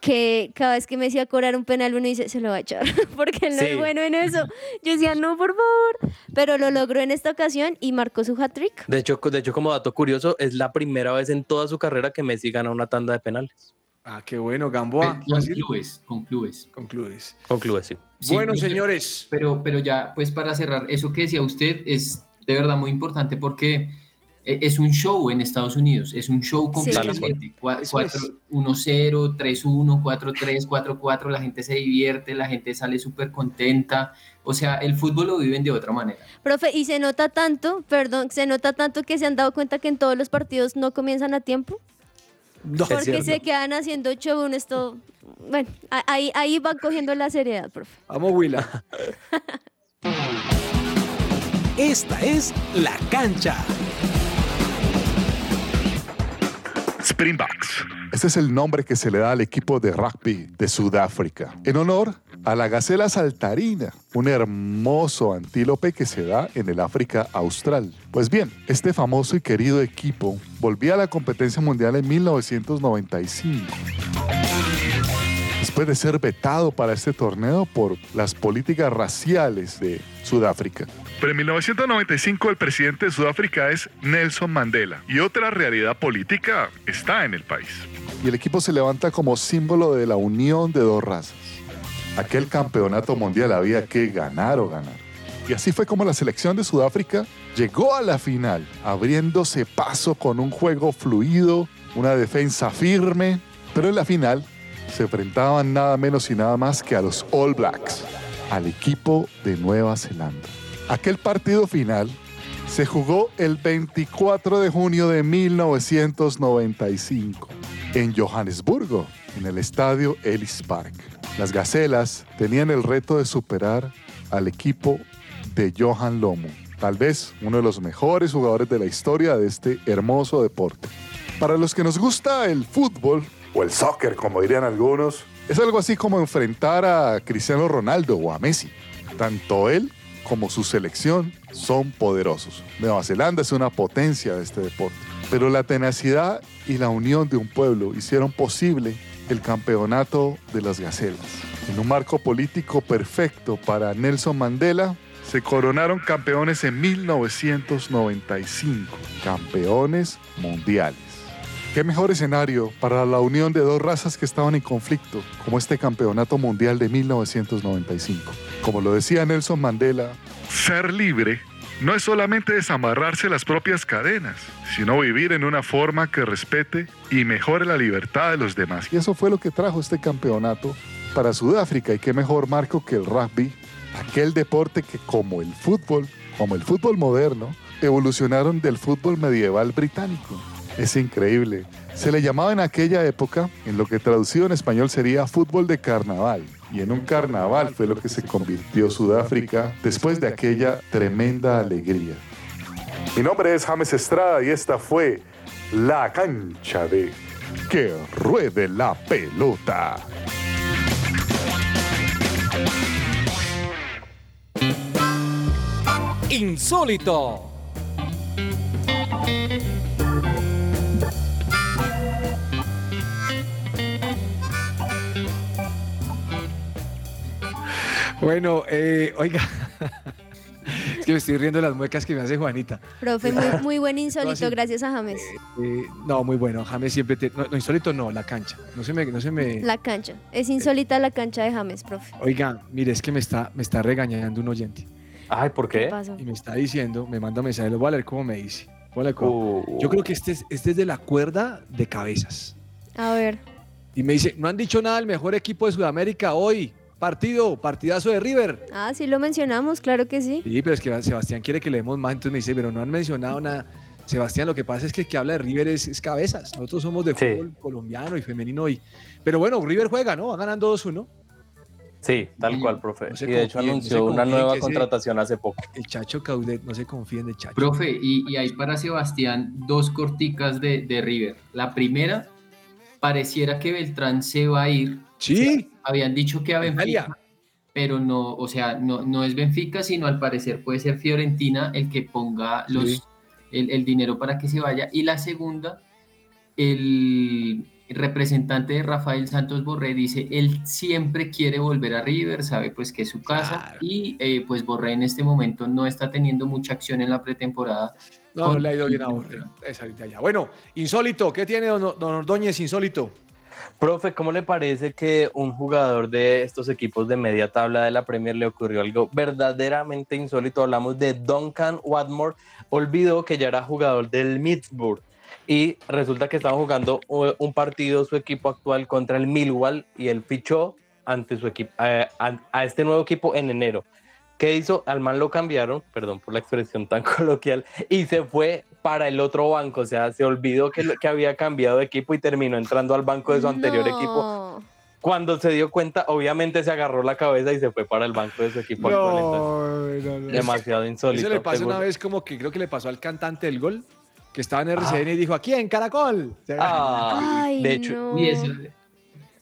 que cada vez que Messi va a cobrar un penal uno dice, se lo va a echar, <laughs> porque él no Sí. es bueno en eso. Yo decía, no, por favor. Pero lo logró en esta ocasión y marcó su hat-trick. De hecho, de hecho, como dato curioso, es la primera vez en toda su carrera que Messi gana una tanda de penales. Ah, qué bueno, Gamboa. con Fácil. clubes, con clubes. Concluyes. Concluye, sí. Sí, bueno, pero- señores. Pero, pero ya, pues para cerrar, eso que decía usted es de verdad muy importante porque eh, es un show en Estados Unidos, es un show Sí. completamente. Cua- Eso cuatro- es. 1-0, 3-1, 4-3, 4-4, la gente se divierte, la gente sale súper contenta. O sea, el fútbol lo viven de otra manera. Profe, y se nota tanto, perdón, se nota tanto que se han dado cuenta que en todos los partidos no comienzan a tiempo, No, Es porque se quedan haciendo show, un esto, bueno, a- ahí, ahí van cogiendo la seriedad, profe. Vamos, Willa. <laughs> Esta es La Cancha. Springboks. Este es el nombre que se le da al equipo de rugby de Sudáfrica, en honor a la gacela saltarina, un hermoso antílope que se da en el África Austral. Pues bien, este famoso y querido equipo volvía a la competencia mundial en 1995 después de ser vetado para este torneo por las políticas raciales de Sudáfrica. Pero en 1995 el presidente de Sudáfrica es Nelson Mandela y otra realidad política está en el país. Y el equipo se levanta como símbolo de la unión de dos razas. Aquel campeonato mundial había que ganar o ganar. Y así fue como la selección de Sudáfrica llegó a la final, abriéndose paso con un juego fluido, una defensa firme, pero en la final se enfrentaban nada menos y nada más que a los All Blacks, al equipo de Nueva Zelanda. Aquel partido final se jugó el 24 de junio de 1995 en Johannesburgo, en el estadio Ellis Park. Las Gacelas tenían el reto de superar al equipo de Johan Lomo, tal vez uno de los mejores jugadores de la historia de este hermoso deporte. Para los que nos gusta el fútbol, o el soccer como dirían algunos, es algo así como enfrentar a Cristiano Ronaldo o a Messi. Tanto él como su selección son poderosos. Nueva Zelanda es una potencia de este deporte. Pero la tenacidad y la unión de un pueblo hicieron posible el campeonato de las gacelas. En un marco político perfecto para Nelson Mandela, se coronaron campeones en 1995, campeones mundiales. ¿Qué mejor escenario para la unión de dos razas que estaban en conflicto como este campeonato mundial de 1995? Como lo decía Nelson Mandela, ser libre no es solamente desamarrarse las propias cadenas, sino vivir en una forma que respete y mejore la libertad de los demás. Y eso fue lo que trajo este campeonato para Sudáfrica y qué mejor marco que el rugby, aquel deporte que como el fútbol, como el fútbol moderno, evolucionaron del fútbol medieval británico. Es increíble. Se le llamaba en aquella época, en lo que traducido en español sería fútbol de carnaval. Y en un carnaval fue lo que se convirtió Sudáfrica después de aquella tremenda alegría. Mi nombre es James Estrada y esta fue la cancha de Que ruede la pelota. Insólito. Bueno, eh, oiga. <laughs> es que me estoy riendo de las muecas que me hace Juanita. Profe, muy, muy buen <laughs> insólito, gracias a James. Eh, no, muy bueno. James siempre te. No, no, insólito no, la cancha. No se me. No se me... La cancha. Es insólita la cancha de James, profe. Oiga, mire, es que me está, me está regañando un oyente. Ay, ¿por ¿Qué qué? pasó? Y me está diciendo, me manda mensaje, lo voy a leer como me dice. Voy a leer cómo. Uh, Yo creo que este es, este es de la cuerda de cabezas. A ver. Y me dice, no han dicho nada del mejor equipo de Sudamérica hoy. Partido, partidazo de River. Ah, sí lo mencionamos, claro que sí. Sí, pero es que Sebastián quiere que leemos más, entonces me dice, pero no han mencionado nada. Sebastián, lo que pasa es que el que habla de River es, es cabezas. Nosotros somos de Sí. fútbol colombiano y femenino. Y... Pero bueno, River juega, ¿no? Va ganando 2-1. Sí, tal cual, profe. no y de hecho no anunció una nueva contratación hace poco. El Chacho Caudet, no se confíen de Chacho. Profe, y, y hay para Sebastián dos corticas de, de River. La primera, pareciera que Beltrán se va a ir. Sí, Habían dicho que a. Benfica, pero no, o sea, no, no es Benfica, sino al parecer puede ser Fiorentina el que ponga los, Sí. el, el dinero para que se vaya. Y la segunda, el representante de Rafael Santos Borré dice, él siempre quiere volver a River, sabe pues que es su casa Claro. y eh, pues Borré en este momento no está teniendo mucha acción en la pretemporada. no, le ha ido bien a Borré. Esa ahorita ya. Bueno, insólito, ¿qué tiene don, don Ordóñez insólito? Profe, ¿cómo le parece que un jugador de estos equipos de media tabla de la Premier le ocurrió algo verdaderamente insólito? Hablamos de Duncan Watmore, olvidó que ya era jugador del Middlesbrough y resulta que estaba jugando u- un partido su equipo actual contra el Millwall y él fichó ante su equipo a, a- a este nuevo equipo en enero. ¿Qué hizo? Al man lo cambiaron, perdón por la expresión tan <laughs> coloquial, y se fue para el otro banco. O sea, se olvidó que, que había cambiado de equipo y terminó entrando al banco de su anterior No. equipo. Cuando se dio cuenta, obviamente se agarró la cabeza y se fue para el banco de su equipo no, no. demasiado insólito. Eso le pasó una vez como que creo que le pasó al cantante del gol, que estaba en RCN y dijo, aquí en Caracol. Ah, Ay, de hecho, no. Y eso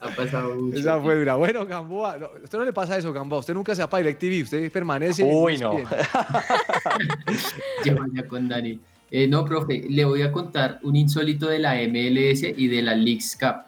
ha pasado mucho. Esa fue dura. Bueno, Gamboa, no, a usted no le pasa eso, Gamboa. Usted nunca se va para DirecTV, usted permanece. Uy, no. Lleva <laughs> ya con Dani. Eh, no, profe, le voy a contar un insólito de la MLS y de la Leagues Cup.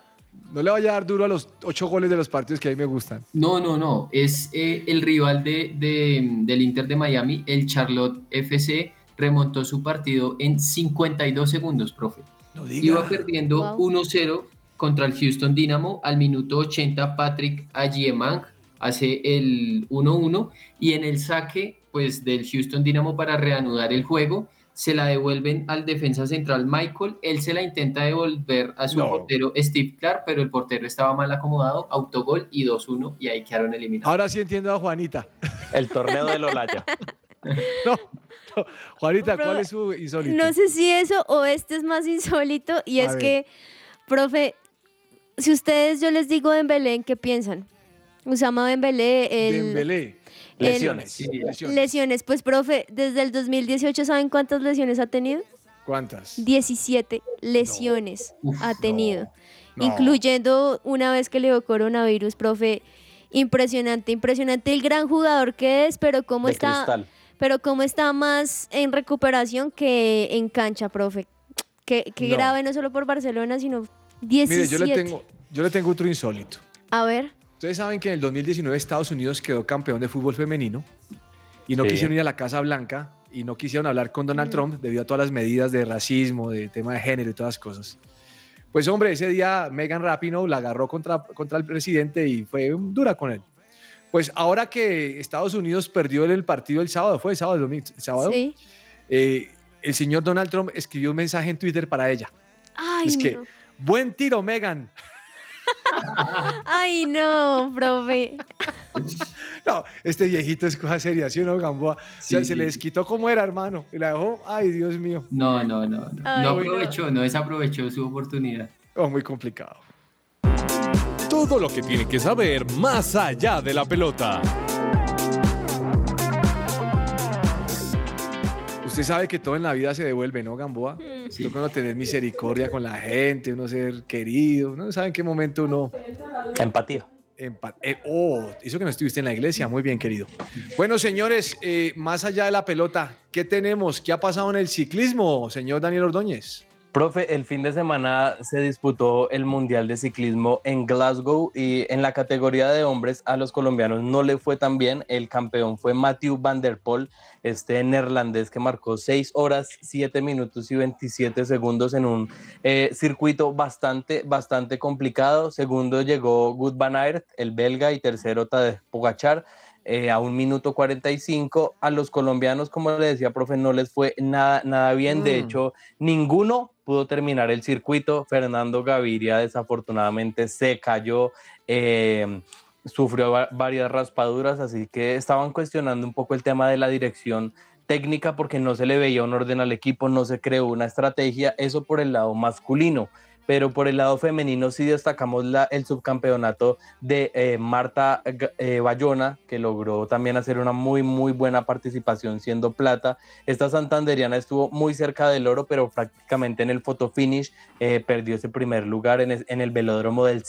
No le vaya a dar duro a los ocho goles de los partidos que a mí me gustan. No, no, no. Es eh, el rival de, de- del Inter de Miami, el Charlotte FC, remontó su partido en 52 segundos, profe. No Iba perdiendo Wow. 1-0 contra el Houston Dynamo. Al minuto 80, Patrick Agiemang hace el 1-1 y en el saque pues, del Houston Dynamo para reanudar el juego, se la devuelven al defensa central Michael. Él se la intenta devolver a su No. portero Steve Clark, pero el portero estaba mal acomodado, autogol y 2-1 y ahí quedaron eliminados. Ahora sí entiendo a Juanita. el torneo de Lolaya. <laughs> No, no. Juanita, ¿cuál es su insólito? No sé si eso o este es más insólito y A es ver. que, profe, si ustedes yo les digo ¿en qué piensan? Usama Dembélé, el, Dembélé. El- Lesiones. Sí, Lesiones. lesiones. Pues, profe, desde el 2018, ¿saben cuántas lesiones ha tenido? ¿Cuántas? 17 lesiones Uf, ha tenido, no. incluyendo una vez que le dio coronavirus, profe. Impresionante, impresionante el gran jugador que es, pero cómo de está, cristal. pero cómo está más en recuperación que en cancha, profe. Que, que No. grave no solo por Barcelona, sino 17. Mire, yo le, tengo, yo le tengo otro insólito. A ver, Ustedes saben que en el 2019 Estados Unidos quedó campeón de fútbol femenino y no Sí. quisieron ir a la Casa Blanca y no quisieron hablar con Donald Trump debido a todas las medidas de racismo, de tema de género y todas las cosas. Pues hombre, ese día Megan Rapinoe la agarró contra, contra el presidente y fue dura con él. Pues ahora que Estados Unidos perdió el partido el sábado, fue el sábado, el domingo, el sábado, sí. eh, el señor Donald Trump escribió un mensaje en Twitter para ella. Ay, es que, buen tiro, Megan. <laughs> <laughs> Ay, no, profe. <laughs> No, este viejito es cosa seria, ¿sí o no, Gamboa? O sea, Sí, se sí. le desquitó como era, hermano. Y la dejó, ay, Dios mío. No, no, no. No, Ay, no no. aprovechó, no desaprovechó su oportunidad. Oh, muy complicado. Todo lo que tiene que saber más allá de la pelota. Usted sabe que todo en la vida se devuelve, ¿no, Gamboa? Sí. Toca uno tener misericordia con la gente, uno ser querido, uno sabe en qué momento uno... Empatía. empa- eh, oh, eso que no estuviste en la iglesia, muy bien, querido. Bueno, señores, eh, más allá de la pelota, ¿qué tenemos? ¿Qué ha pasado en el ciclismo, señor Daniel Ordóñez? Profe, el fin de semana se disputó el Mundial de Ciclismo en Glasgow y en la categoría de hombres a los colombianos no le fue tan bien. El campeón fue Matthew Van Der Poel, este neerlandés que marcó 6 horas, 7 minutos y 27 segundos en un eh, circuito bastante, bastante complicado. Segundo llegó Good Van Aert, el belga, y tercero Tadej Pogacar. eh, a un minuto 45. A los colombianos, como le decía, profe, no les fue nada, nada bien. De Mm. hecho, ninguno pudo terminar el circuito. Fernando Gaviria desafortunadamente se cayó eh, sufrió va- varias raspaduras, así que estaban cuestionando un poco el tema de la dirección técnica porque no se le veía un orden al equipo, no se creó una estrategia, eso por el lado masculino. Pero por el lado femenino sí destacamos la, el subcampeonato de eh, Marta eh, Bayona, que logró también hacer una muy, muy buena participación siendo plata. Esta santanderiana estuvo muy cerca del oro, pero prácticamente en el photo finish eh, perdió ese primer lugar en, el velódromo del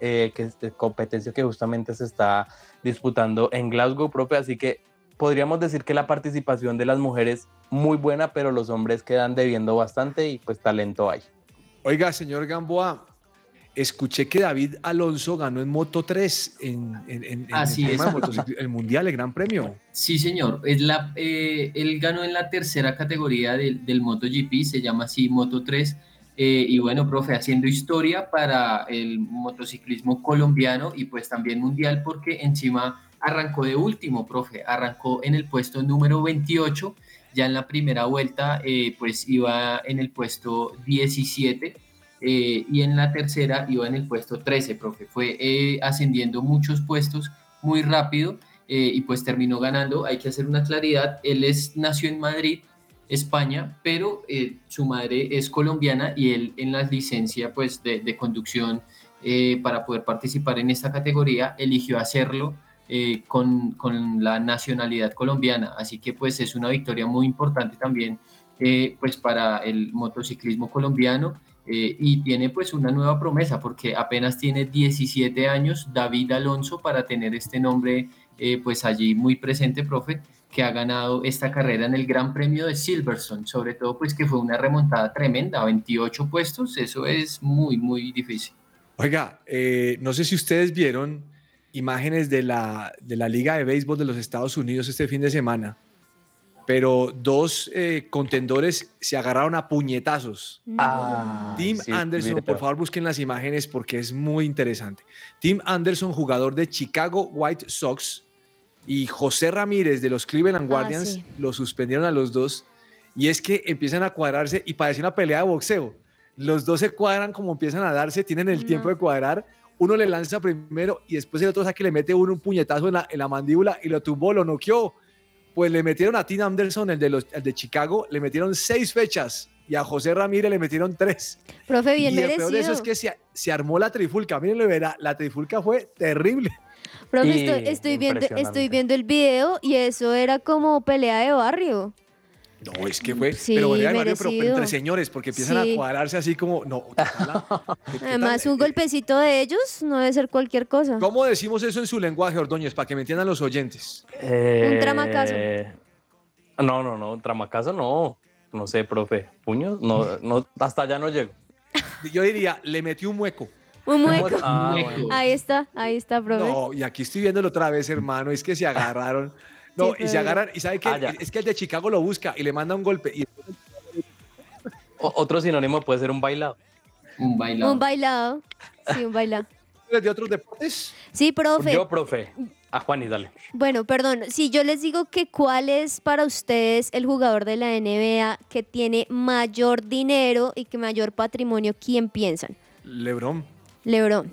eh, que es competencia que justamente se está disputando en Glasgow propia. Así que podríamos decir que la participación de las mujeres muy buena, pero los hombres quedan debiendo bastante y pues talento hay. Oiga, señor Gamboa, escuché que David Alonso ganó en Moto 3 en, en- en- en Así el, tema es. de motocicl- el Mundial, el Gran Premio. Sí, señor. Es la, eh, él ganó en la tercera categoría del, del MotoGP, se llama así Moto 3. eh, y bueno, profe, haciendo historia para el motociclismo colombiano y pues también mundial, porque encima arrancó de último, profe. Arrancó en el puesto número 28. Ya en la primera vuelta, eh, pues iba en el puesto 17. eh, y en la tercera iba en el puesto 13, profe. Fue eh, ascendiendo muchos puestos muy rápido eh, y pues terminó ganando. Hay que hacer una claridad, él es, nació en Madrid, España, pero eh, su madre es colombiana y él en la licencia pues de, de conducción eh, para poder participar en esta categoría eligió hacerlo eh, con, con la nacionalidad colombiana. Así que pues es una victoria muy importante también eh, pues para el motociclismo colombiano. eh, y tiene pues una nueva promesa porque apenas tiene 17 años David Alonso para tener este nombre eh, pues allí muy presente, profe, que ha ganado esta carrera en el Gran Premio de Silverstone, sobre todo pues que fue una remontada tremenda, 28 puestos, eso es muy, muy difícil. Oiga, eh, no sé si ustedes vieron imágenes de la, de la Liga de Béisbol de los Estados Unidos este fin de semana, pero dos eh, contendores se agarraron a puñetazos. Ah, Tim sí, Anderson, por favor busquen las imágenes porque es muy interesante. Tim Anderson, jugador de Chicago White Sox, y José Ramírez de los Cleveland Ah, Guardians, sí. lo suspendieron a los dos. Y es que empiezan a cuadrarse y parece una pelea de boxeo. Los dos se cuadran como empiezan a darse, tienen el No. tiempo de cuadrar. Uno le lanza primero y después el otro sabe que le mete uno un puñetazo en la, en la mandíbula y lo tumbó, lo noqueó. Pues le metieron a Tim Anderson, el de, los, el de Chicago, le metieron seis fechas y a José Ramírez le metieron tres. Profe, bien y el merecido. peor de eso es que se, se armó la trifulca. Miren, lo verá, la trifulca fue terrible. Profe, estoy, estoy viendo, estoy viendo el video y eso era como pelea de barrio. No, es que fue, Sí, pero, de Mario, pero entre señores, porque empiezan Sí. a cuadrarse así como, no, ¿qué tal? ¿Qué- qué Además, tal? un golpecito de ellos no debe ser cualquier cosa. ¿Cómo decimos eso en su lenguaje, Ordóñez, para que me entiendan los oyentes? Eh, tramacazo. No, no, no, tramacazo no. No sé, profe. ¿Puños? No, no, hasta allá no llego. Yo diría, le metió un mueco. Un mueco. Ah, Mueco. <laughs> bueno. Ahí está, ahí está, profe. No, y aquí estoy viéndolo otra vez, hermano, es que se agarraron. No, Sí, y se agarran, y sabe que Ah, es que el de Chicago lo busca y le manda un golpe. Y O- otro sinónimo puede ser un bailado. Un bailado. Un bailado. Sí, un bailado. de otros deportes, Sí, profe. Yo, profe. A Juan y dale. Bueno, perdón, si yo les digo que cuál es para ustedes el jugador de la NBA que tiene mayor dinero y que mayor patrimonio, ¿quién piensan? LeBron. LeBron.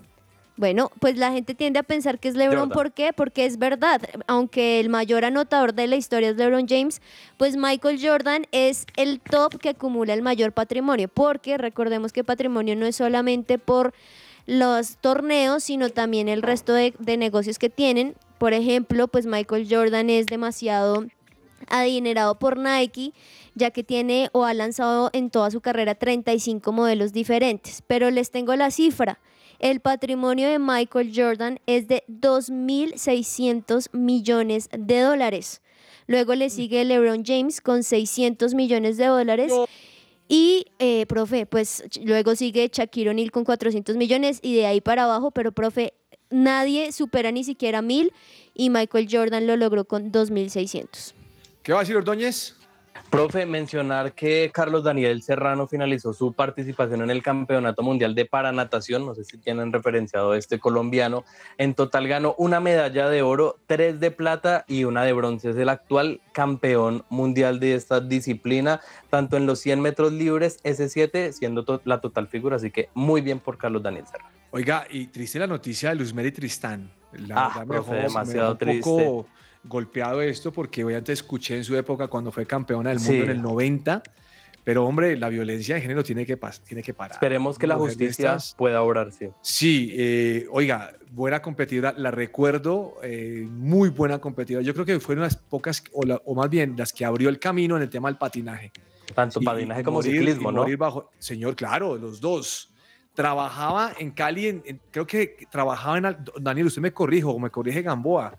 Bueno, pues la gente tiende a pensar que es LeBron. ¿por qué? Porque es verdad, aunque el mayor anotador de la historia es LeBron James, pues Michael Jordan es el top que acumula el mayor patrimonio, porque recordemos que patrimonio no es solamente por los torneos, sino también el resto de, de negocios que tienen. Por ejemplo, pues Michael Jordan es demasiado adinerado por Nike, ya que tiene o ha lanzado en toda su carrera 35 modelos diferentes. Pero les tengo la cifra. El patrimonio de Michael Jordan es de 2.600 millones de dólares. Luego le sigue LeBron James con 600 millones de dólares. Y, eh, profe, pues luego sigue Shaquille O'Neal con 400 millones y de ahí para abajo, pero, profe, nadie supera ni siquiera mil y Michael Jordan lo logró con 2.600. ¿Qué va a decir Ordóñez? Profe, mencionar que Carlos Daniel Serrano finalizó su participación en el Campeonato Mundial de Paranatación, no sé si tienen referenciado a este colombiano, en total ganó una medalla de oro, tres de plata y una de bronce. Es el actual campeón mundial de esta disciplina, tanto en los 100 metros libres, S7, siendo to- la total figura, así que muy bien por Carlos Daniel Serrano. Oiga, y triste la noticia de Luzmeri Tristán. La Ah, me profe, dejó- demasiado poco golpeado esto porque obviamente escuché en su época cuando fue campeona del mundo Sí. en el 90, pero hombre, la violencia de género tiene que, tiene que parar. Esperemos que la justicia estas- pueda obrar, sí. Sí, eh, oiga, buena competidora, la recuerdo, eh, muy buena competidora. Yo creo que fueron las pocas, o, la- o más bien las que abrió el camino en el tema del patinaje. Tanto Y- patinaje como morir- ciclismo, ¿no? bajo, señor, claro, los dos. Trabajaba en Cali, en- en- creo que trabajaba en, Daniel, usted me corrijo o me corrige Gamboa.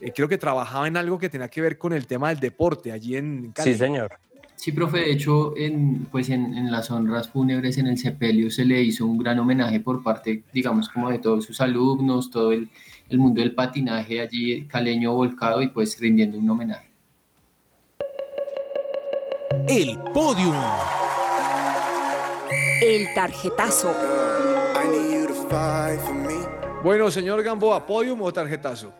Eh, creo que trabajaba en algo que tenía que ver con el tema del deporte allí en Cali. Sí, señor. Sí, profe, de hecho, en, pues en, en las honras fúnebres en el sepelio se le hizo un gran homenaje por parte, digamos, como de todos sus alumnos, todo el, el mundo del patinaje allí caleño volcado y pues rindiendo un homenaje. El podium. El tarjetazo. Bueno, señor Gamboa, ¿podium o tarjetazo?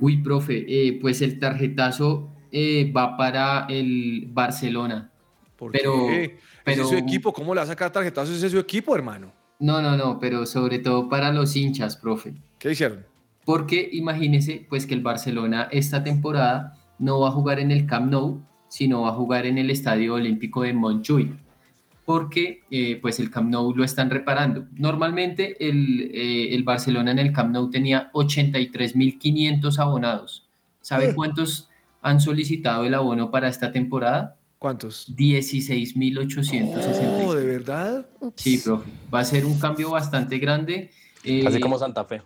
Uy, profe, eh, pues el tarjetazo eh, va para el Barcelona. ¿Por Pero- qué? Ese pero- es su equipo, ¿cómo le va a sacar tarjetazo? Ese es su equipo, hermano. No, no, no, pero sobre todo para los hinchas, profe. ¿Qué hicieron? Porque imagínese pues que el Barcelona esta temporada no va a jugar en el Camp Nou, sino va a jugar en el Estadio Olímpico de Montjuic. Porque eh, pues el Camp Nou lo están reparando. Normalmente el, eh, el Barcelona en el Camp Nou tenía 83.500 abonados. ¿Sabe cuántos han solicitado el abono para esta temporada? ¿Cuántos? 16.860. Oh, ¿de verdad? Ups. Sí, profe. Va a ser un cambio bastante grande. Así Eh, como Santa Fe.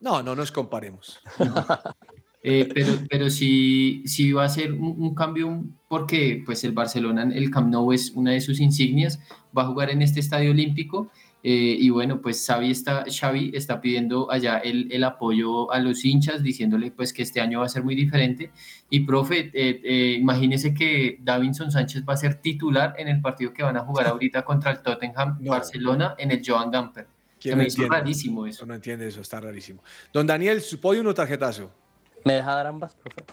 No, no nos comparemos. <laughs> Eh, pero, pero sí, sí va a ser un, un cambio porque pues el Barcelona, el Camp Nou es una de sus insignias, va a jugar en este estadio olímpico eh, y bueno, pues Xavi está, Xavi está pidiendo allá el, el apoyo a los hinchas, diciéndole pues que este año va a ser muy diferente y profe, eh, imagínese que Davinson Sánchez va a ser titular en el partido que van a jugar ahorita contra el Tottenham No. Barcelona en el Joan Gamper. Se ¿Quién me no hizo entiende? rarísimo eso. Eso no entiende eso, está rarísimo. Don Daniel, ¿su podium o tarjetazo? ¿Me deja dar ambas, profe?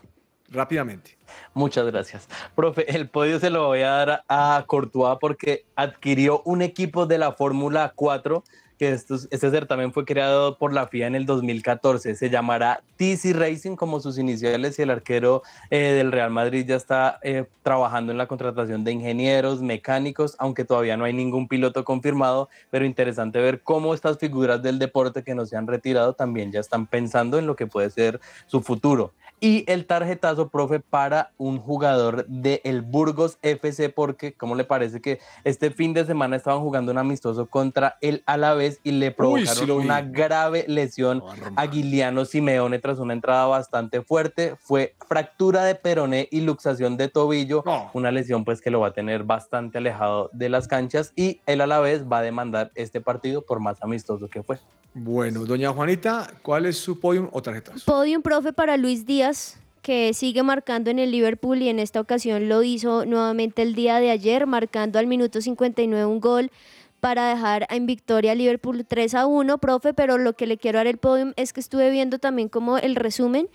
Rápidamente. Muchas gracias. Profe, el podio se lo voy a dar a Courtois porque adquirió un equipo de la Fórmula 4, que este certamen fue creado por la FIA en el 2014. Se llamará TC Racing como sus iniciales y el arquero eh, del Real Madrid ya está eh, trabajando en la contratación de ingenieros, mecánicos, aunque todavía no hay ningún piloto confirmado, pero interesante ver cómo estas figuras del deporte que no se han retirado también ya están pensando en lo que puede ser su futuro. Y el tarjetazo, profe, para un jugador del el Burgos FC, porque, ¿cómo le parece que este fin de semana estaban jugando un amistoso contra el Alavés y le Uy, provocaron sí una grave lesión a Guiliano Simeone tras una entrada bastante fuerte? Fue fractura de peroné y luxación de tobillo, No. una lesión pues que lo va a tener bastante alejado de las canchas y el Alavés va a demandar este partido por más amistoso que fue. Bueno, doña Juanita, ¿cuál es su podium o tarjetazo? Podium, profe, para Luis Díaz, que sigue marcando en el Liverpool y en esta ocasión lo hizo nuevamente el día de ayer, marcando al minuto 59 un gol para dejar en victoria a Liverpool 3 a 1, profe, pero lo que le quiero dar el podium es que estuve viendo también como el resumen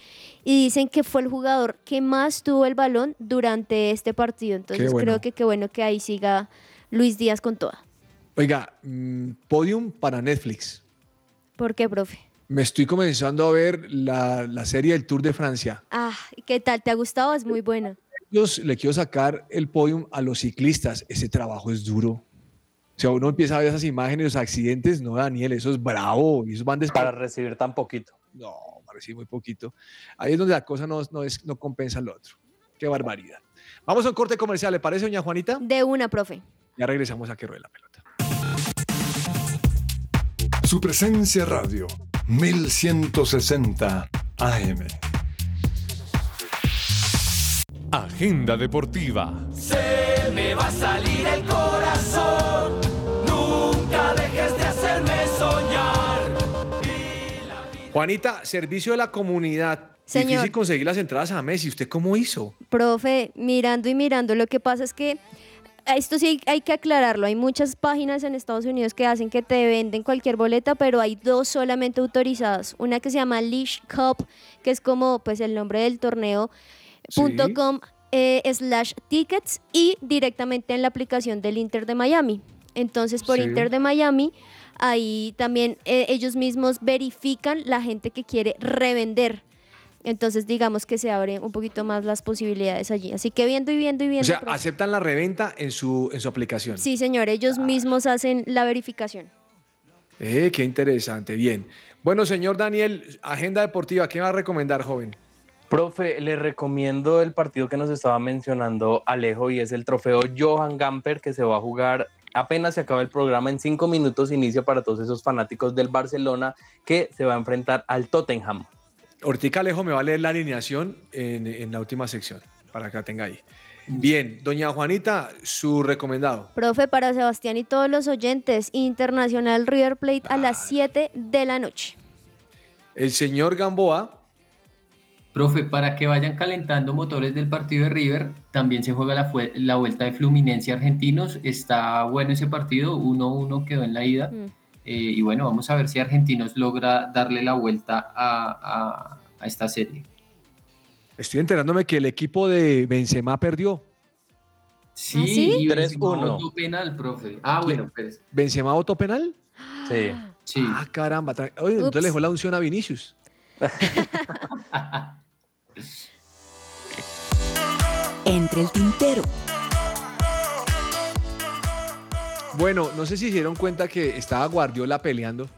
y dicen que fue el jugador que más tuvo el balón durante este partido, entonces bueno. creo que qué bueno que ahí siga Luis Díaz con toda. Oiga, mm, podium para Netflix. ¿Por qué, profe? Me estoy comenzando a ver la, la serie del Tour de Francia. Ah, ¿qué tal? ¿Te ha gustado? Es muy buena. Yo le quiero sacar el podium a los ciclistas. Ese trabajo es duro. O sea, uno empieza a ver esas imágenes, los accidentes. No, Daniel, eso es bravo. Y esos van Para recibir tan poquito. No, parece muy poquito. Ahí es donde la cosa no, no, es, no compensa lo otro. Qué barbaridad. Vamos a un corte comercial, ¿le parece, doña Juanita? De una, profe. Ya regresamos a que ruede la pelota. Su presencia radio, 1160 AM. Agenda deportiva. Se me va a salir el corazón. Nunca dejes de hacerme soñar. Juanita, servicio de la comunidad. Señor. Difícil conseguir las entradas a Messi. ¿Usted cómo hizo? Profe, mirando y mirando, lo que pasa es que esto sí hay, que aclararlo. Hay muchas páginas en Estados Unidos que hacen que te venden cualquier boleta, pero hay dos solamente autorizadas. Una que se llama Leash Cup, que es como pues el nombre del torneo, Sí. punto .com eh, slash tickets y directamente en la aplicación del Inter de Miami. Entonces por Sí. Inter de Miami ahí también eh, ellos mismos verifican la gente que quiere revender. Entonces digamos que se abren un poquito más las posibilidades allí. Así que viendo y viendo y viendo. O sea, profe. aceptan la reventa en su, en su aplicación. Sí, señor, ellos mismos hacen la verificación. Eh, qué interesante, bien. Bueno, señor Daniel, agenda deportiva, ¿qué va a recomendar, joven? Profe, le recomiendo el partido que nos estaba mencionando Alejo y es el trofeo Johan Gamper que se va a jugar apenas se acaba el programa en cinco minutos inicia para todos esos fanáticos del Barcelona que se va a enfrentar al Tottenham. Ortica Alejo me va a leer la alineación en, en la última sección, para que la tenga ahí. Bien, doña Juanita, su recomendado. Profe, para Sebastián y todos los oyentes, Internacional River Plate a las 7 de la noche. El señor Gamboa, Profe, para que vayan calentando motores del partido de River, también se juega la vuelta de Fluminense Argentinos. Está bueno ese partido, 1-1 quedó en la ida. Mm. Eh, y bueno, vamos a ver si Argentinos logra darle la vuelta a, a- a esta serie. estoy enterándome que el equipo de Benzema perdió. Sí, ¿Ah, sí? y 3-1. Benzema votó penal, profe. Ah, bueno, pues ¿Benzema votó penal? Sí. sí. Ah, caramba. Oye, entonces le dejó la unción a Vinicius. <laughs> Entre el tintero. Bueno, no sé si se dieron cuenta que estaba Guardiola peleando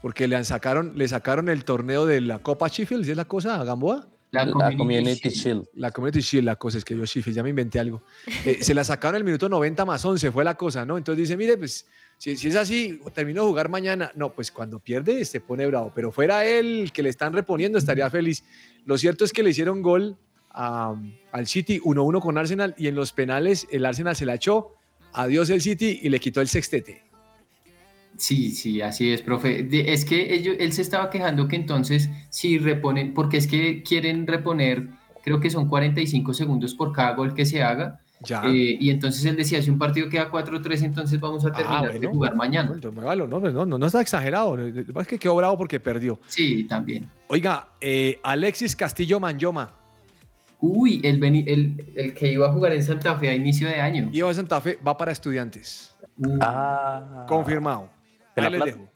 porque le sacaron, le sacaron el torneo de la Copa Sheffield, ¿sí es la cosa, Gamboa? La, La Community Community Shield. Shield. La Community Shield, la cosa es que yo Sheffield, ya me inventé algo. Eh, se la sacaron el minuto 90 más 11, fue la cosa, ¿no? Entonces dice, mire, pues si, si es así, termino de jugar mañana. No, pues cuando pierde se pone bravo, pero fuera él que le están reponiendo, estaría feliz. Lo cierto es que le hicieron gol a- al City 1-1 con Arsenal y en los penales el Arsenal se la echó. Adiós el City y le quitó el sextete. Sí, sí, así es, profe. De- es que ellos, él se estaba quejando que entonces si reponen, porque es que quieren reponer, creo que son 45 segundos por cada gol que se haga. Ya. eh, y entonces él decía, si un partido queda 4-3, entonces vamos a terminar de Ah, bueno. jugar mañana. No, no, no, no, no está exagerado. Es que quedó bravo porque perdió. Sí, también. Oiga, eh, Alexis Castillo Manyoma Uy, el, el, el que iba a jugar en Santa Fe a inicio de año. iba a Santa Fe, va para estudiantes. Uh, Ah. Confirmado. Dejo.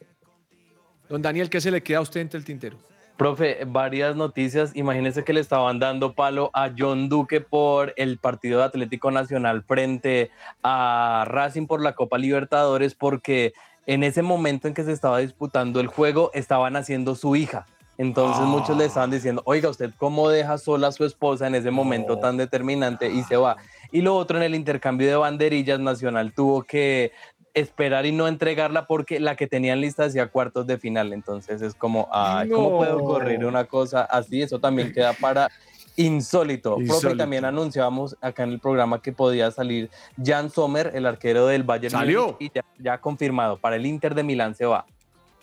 Don Daniel, ¿qué se le queda a usted entre el tintero? Profe, varias noticias. Imagínense que le estaban dando palo a John Duque por el partido de Atlético Nacional frente a Racing por la Copa Libertadores porque en ese momento en que se estaba disputando el juego estaban haciendo su hija. Entonces Ah. muchos le estaban diciendo, oiga, ¿usted cómo deja sola a su esposa en ese momento tan determinante y se va? Y lo otro en el intercambio de banderillas, Nacional tuvo que esperar y no entregarla porque la que tenían lista hacía cuartos de final. Entonces es como, ay, ¿cómo puede No. ocurrir una cosa así? Eso también queda para insólito. Profe, Insólito. también anunciábamos acá en el programa que podía salir Jan Sommer, el arquero del Bayern. ¿Salió? Múnich, Y ya, ya confirmado, para el Inter de Milán se va.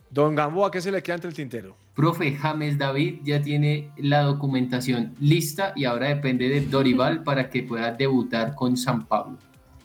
Don Gamboa, ¿qué se le queda entre el tintero? Profe James David ya tiene la documentación lista y ahora depende de Dorival para que pueda debutar con San Pablo.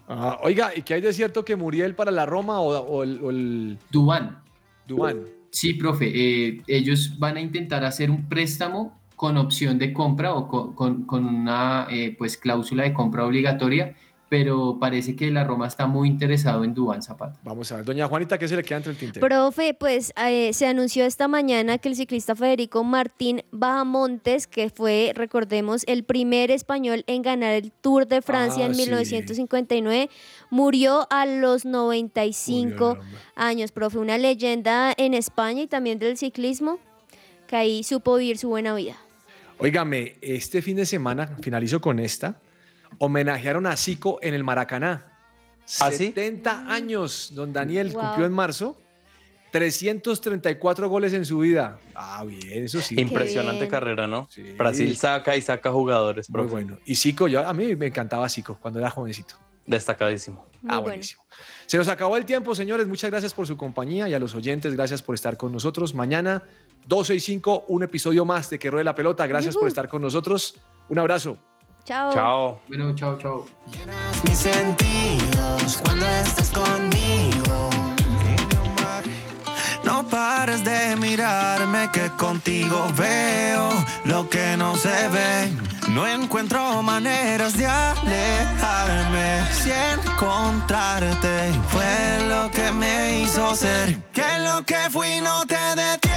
Ah, oiga, ¿y qué hay de cierto que Muriel para la Roma o, o el, o el Dubán. Dubán? Sí, profe, eh, ellos van a intentar hacer un préstamo con opción de compra o con, con- con una eh, pues cláusula de compra obligatoria, pero parece que la Roma está muy interesado en Dubán Zapata. Vamos a ver. Doña Juanita, ¿qué se le queda entre el tintero? Profe, pues eh, se anunció esta mañana que el ciclista Federico Martín Bahamontes, que fue, recordemos, el primer español en ganar el Tour de Francia Ah, en sí. 1959, murió a los 95 Uy, caramba. años. Profe, una leyenda en España y también del ciclismo, que ahí supo vivir su buena vida. Óigame, este fin de semana, finalizo con esta, homenajearon a Zico en el Maracaná. ¿Ah, sí? 70 años, don Daniel, Wow. cumplió en marzo. 334 goles en su vida. Ah, bien, eso sí. Impresionante bien. carrera, ¿no? Sí. Brasil saca y saca jugadores, Muy profe. bueno. Y Zico, yo, a mí me encantaba Zico cuando era jovencito. Destacadísimo. Muy ah, bueno. buenísimo. Se nos acabó el tiempo, señores. Muchas gracias por su compañía y a los oyentes, gracias por estar con nosotros. Mañana, 12 y 5, un episodio más de Que Ruede la Pelota. Gracias por estar con nosotros. Un abrazo. Chao. Chao. Bueno, chao, chao. mis sentidos cuando estás conmigo. No pares de mirarme que contigo veo lo que no se ve. No encuentro maneras de alejarme. Si encontrarte fue lo que me hizo ser. Que lo que fui no te detiene.